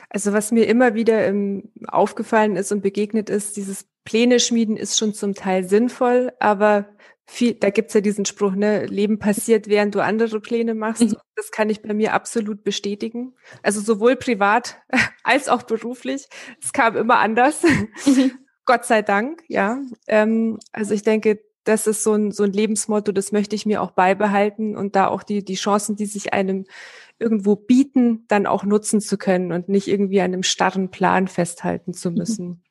Also was mir immer wieder ähm, aufgefallen ist und begegnet ist, dieses Pläne schmieden ist schon zum Teil sinnvoll, aber viel, da gibt's ja diesen Spruch, ne, Leben passiert, während du andere Pläne machst. Mhm. Das kann ich bei mir absolut bestätigen. Also sowohl privat [laughs] als auch beruflich. Es kam immer anders. Mhm. [laughs] Gott sei Dank, ja. Ähm, also ich denke, das ist so ein, so ein Lebensmotto, das möchte ich mir auch beibehalten und da auch die, die Chancen, die sich einem irgendwo bieten, dann auch nutzen zu können und nicht irgendwie an einem starren Plan festhalten zu mhm. müssen. Mhm.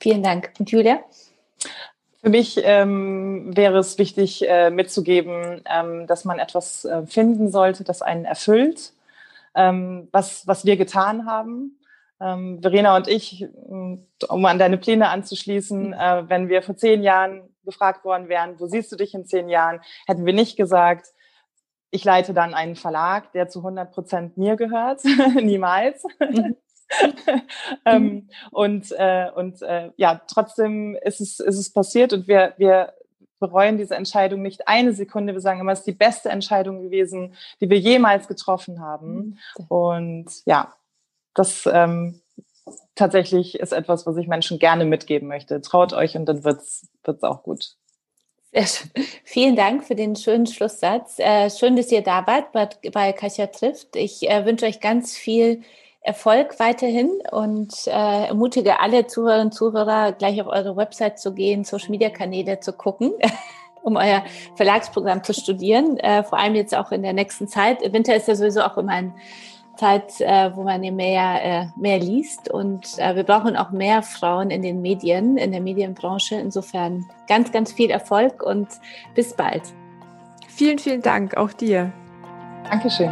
Vielen Dank. Und Julia? Für mich ähm, wäre es wichtig äh, mitzugeben, ähm, dass man etwas äh, finden sollte, das einen erfüllt, ähm, was, was wir getan haben. Ähm, Verena und ich, um an deine Pläne anzuschließen, mhm. äh, wenn wir vor zehn Jahren gefragt worden wären, wo siehst du dich in zehn Jahren, hätten wir nicht gesagt, ich leite dann einen Verlag, der zu 100 Prozent mir gehört, [laughs] niemals. Mhm. [laughs] ähm, und äh, und äh, ja, trotzdem ist es, ist es passiert und wir, wir bereuen diese Entscheidung nicht eine Sekunde. Wir sagen immer, es ist die beste Entscheidung gewesen, die wir jemals getroffen haben. Mhm. Und ja, das ähm, tatsächlich ist etwas, was ich Menschen gerne mitgeben möchte. Traut euch und dann wird's wird's auch gut. Sehr schön. Vielen Dank für den schönen Schlusssatz. Äh, schön, dass ihr da wart bei, bei Kasia trifft. Ich äh, wünsche euch ganz viel Erfolg weiterhin und äh, ermutige alle Zuhörerinnen und Zuhörer, gleich auf eure Website zu gehen, Social-Media-Kanäle zu gucken, [laughs] um euer Verlagsprogramm zu studieren. Äh, vor allem jetzt auch in der nächsten Zeit. Winter ist ja sowieso auch immer ein Zeit, äh, wo man mehr, äh, mehr liest. Und äh, wir brauchen auch mehr Frauen in den Medien, in der Medienbranche. Insofern ganz, ganz viel Erfolg und bis bald. Vielen, vielen Dank, auch dir. Dankeschön.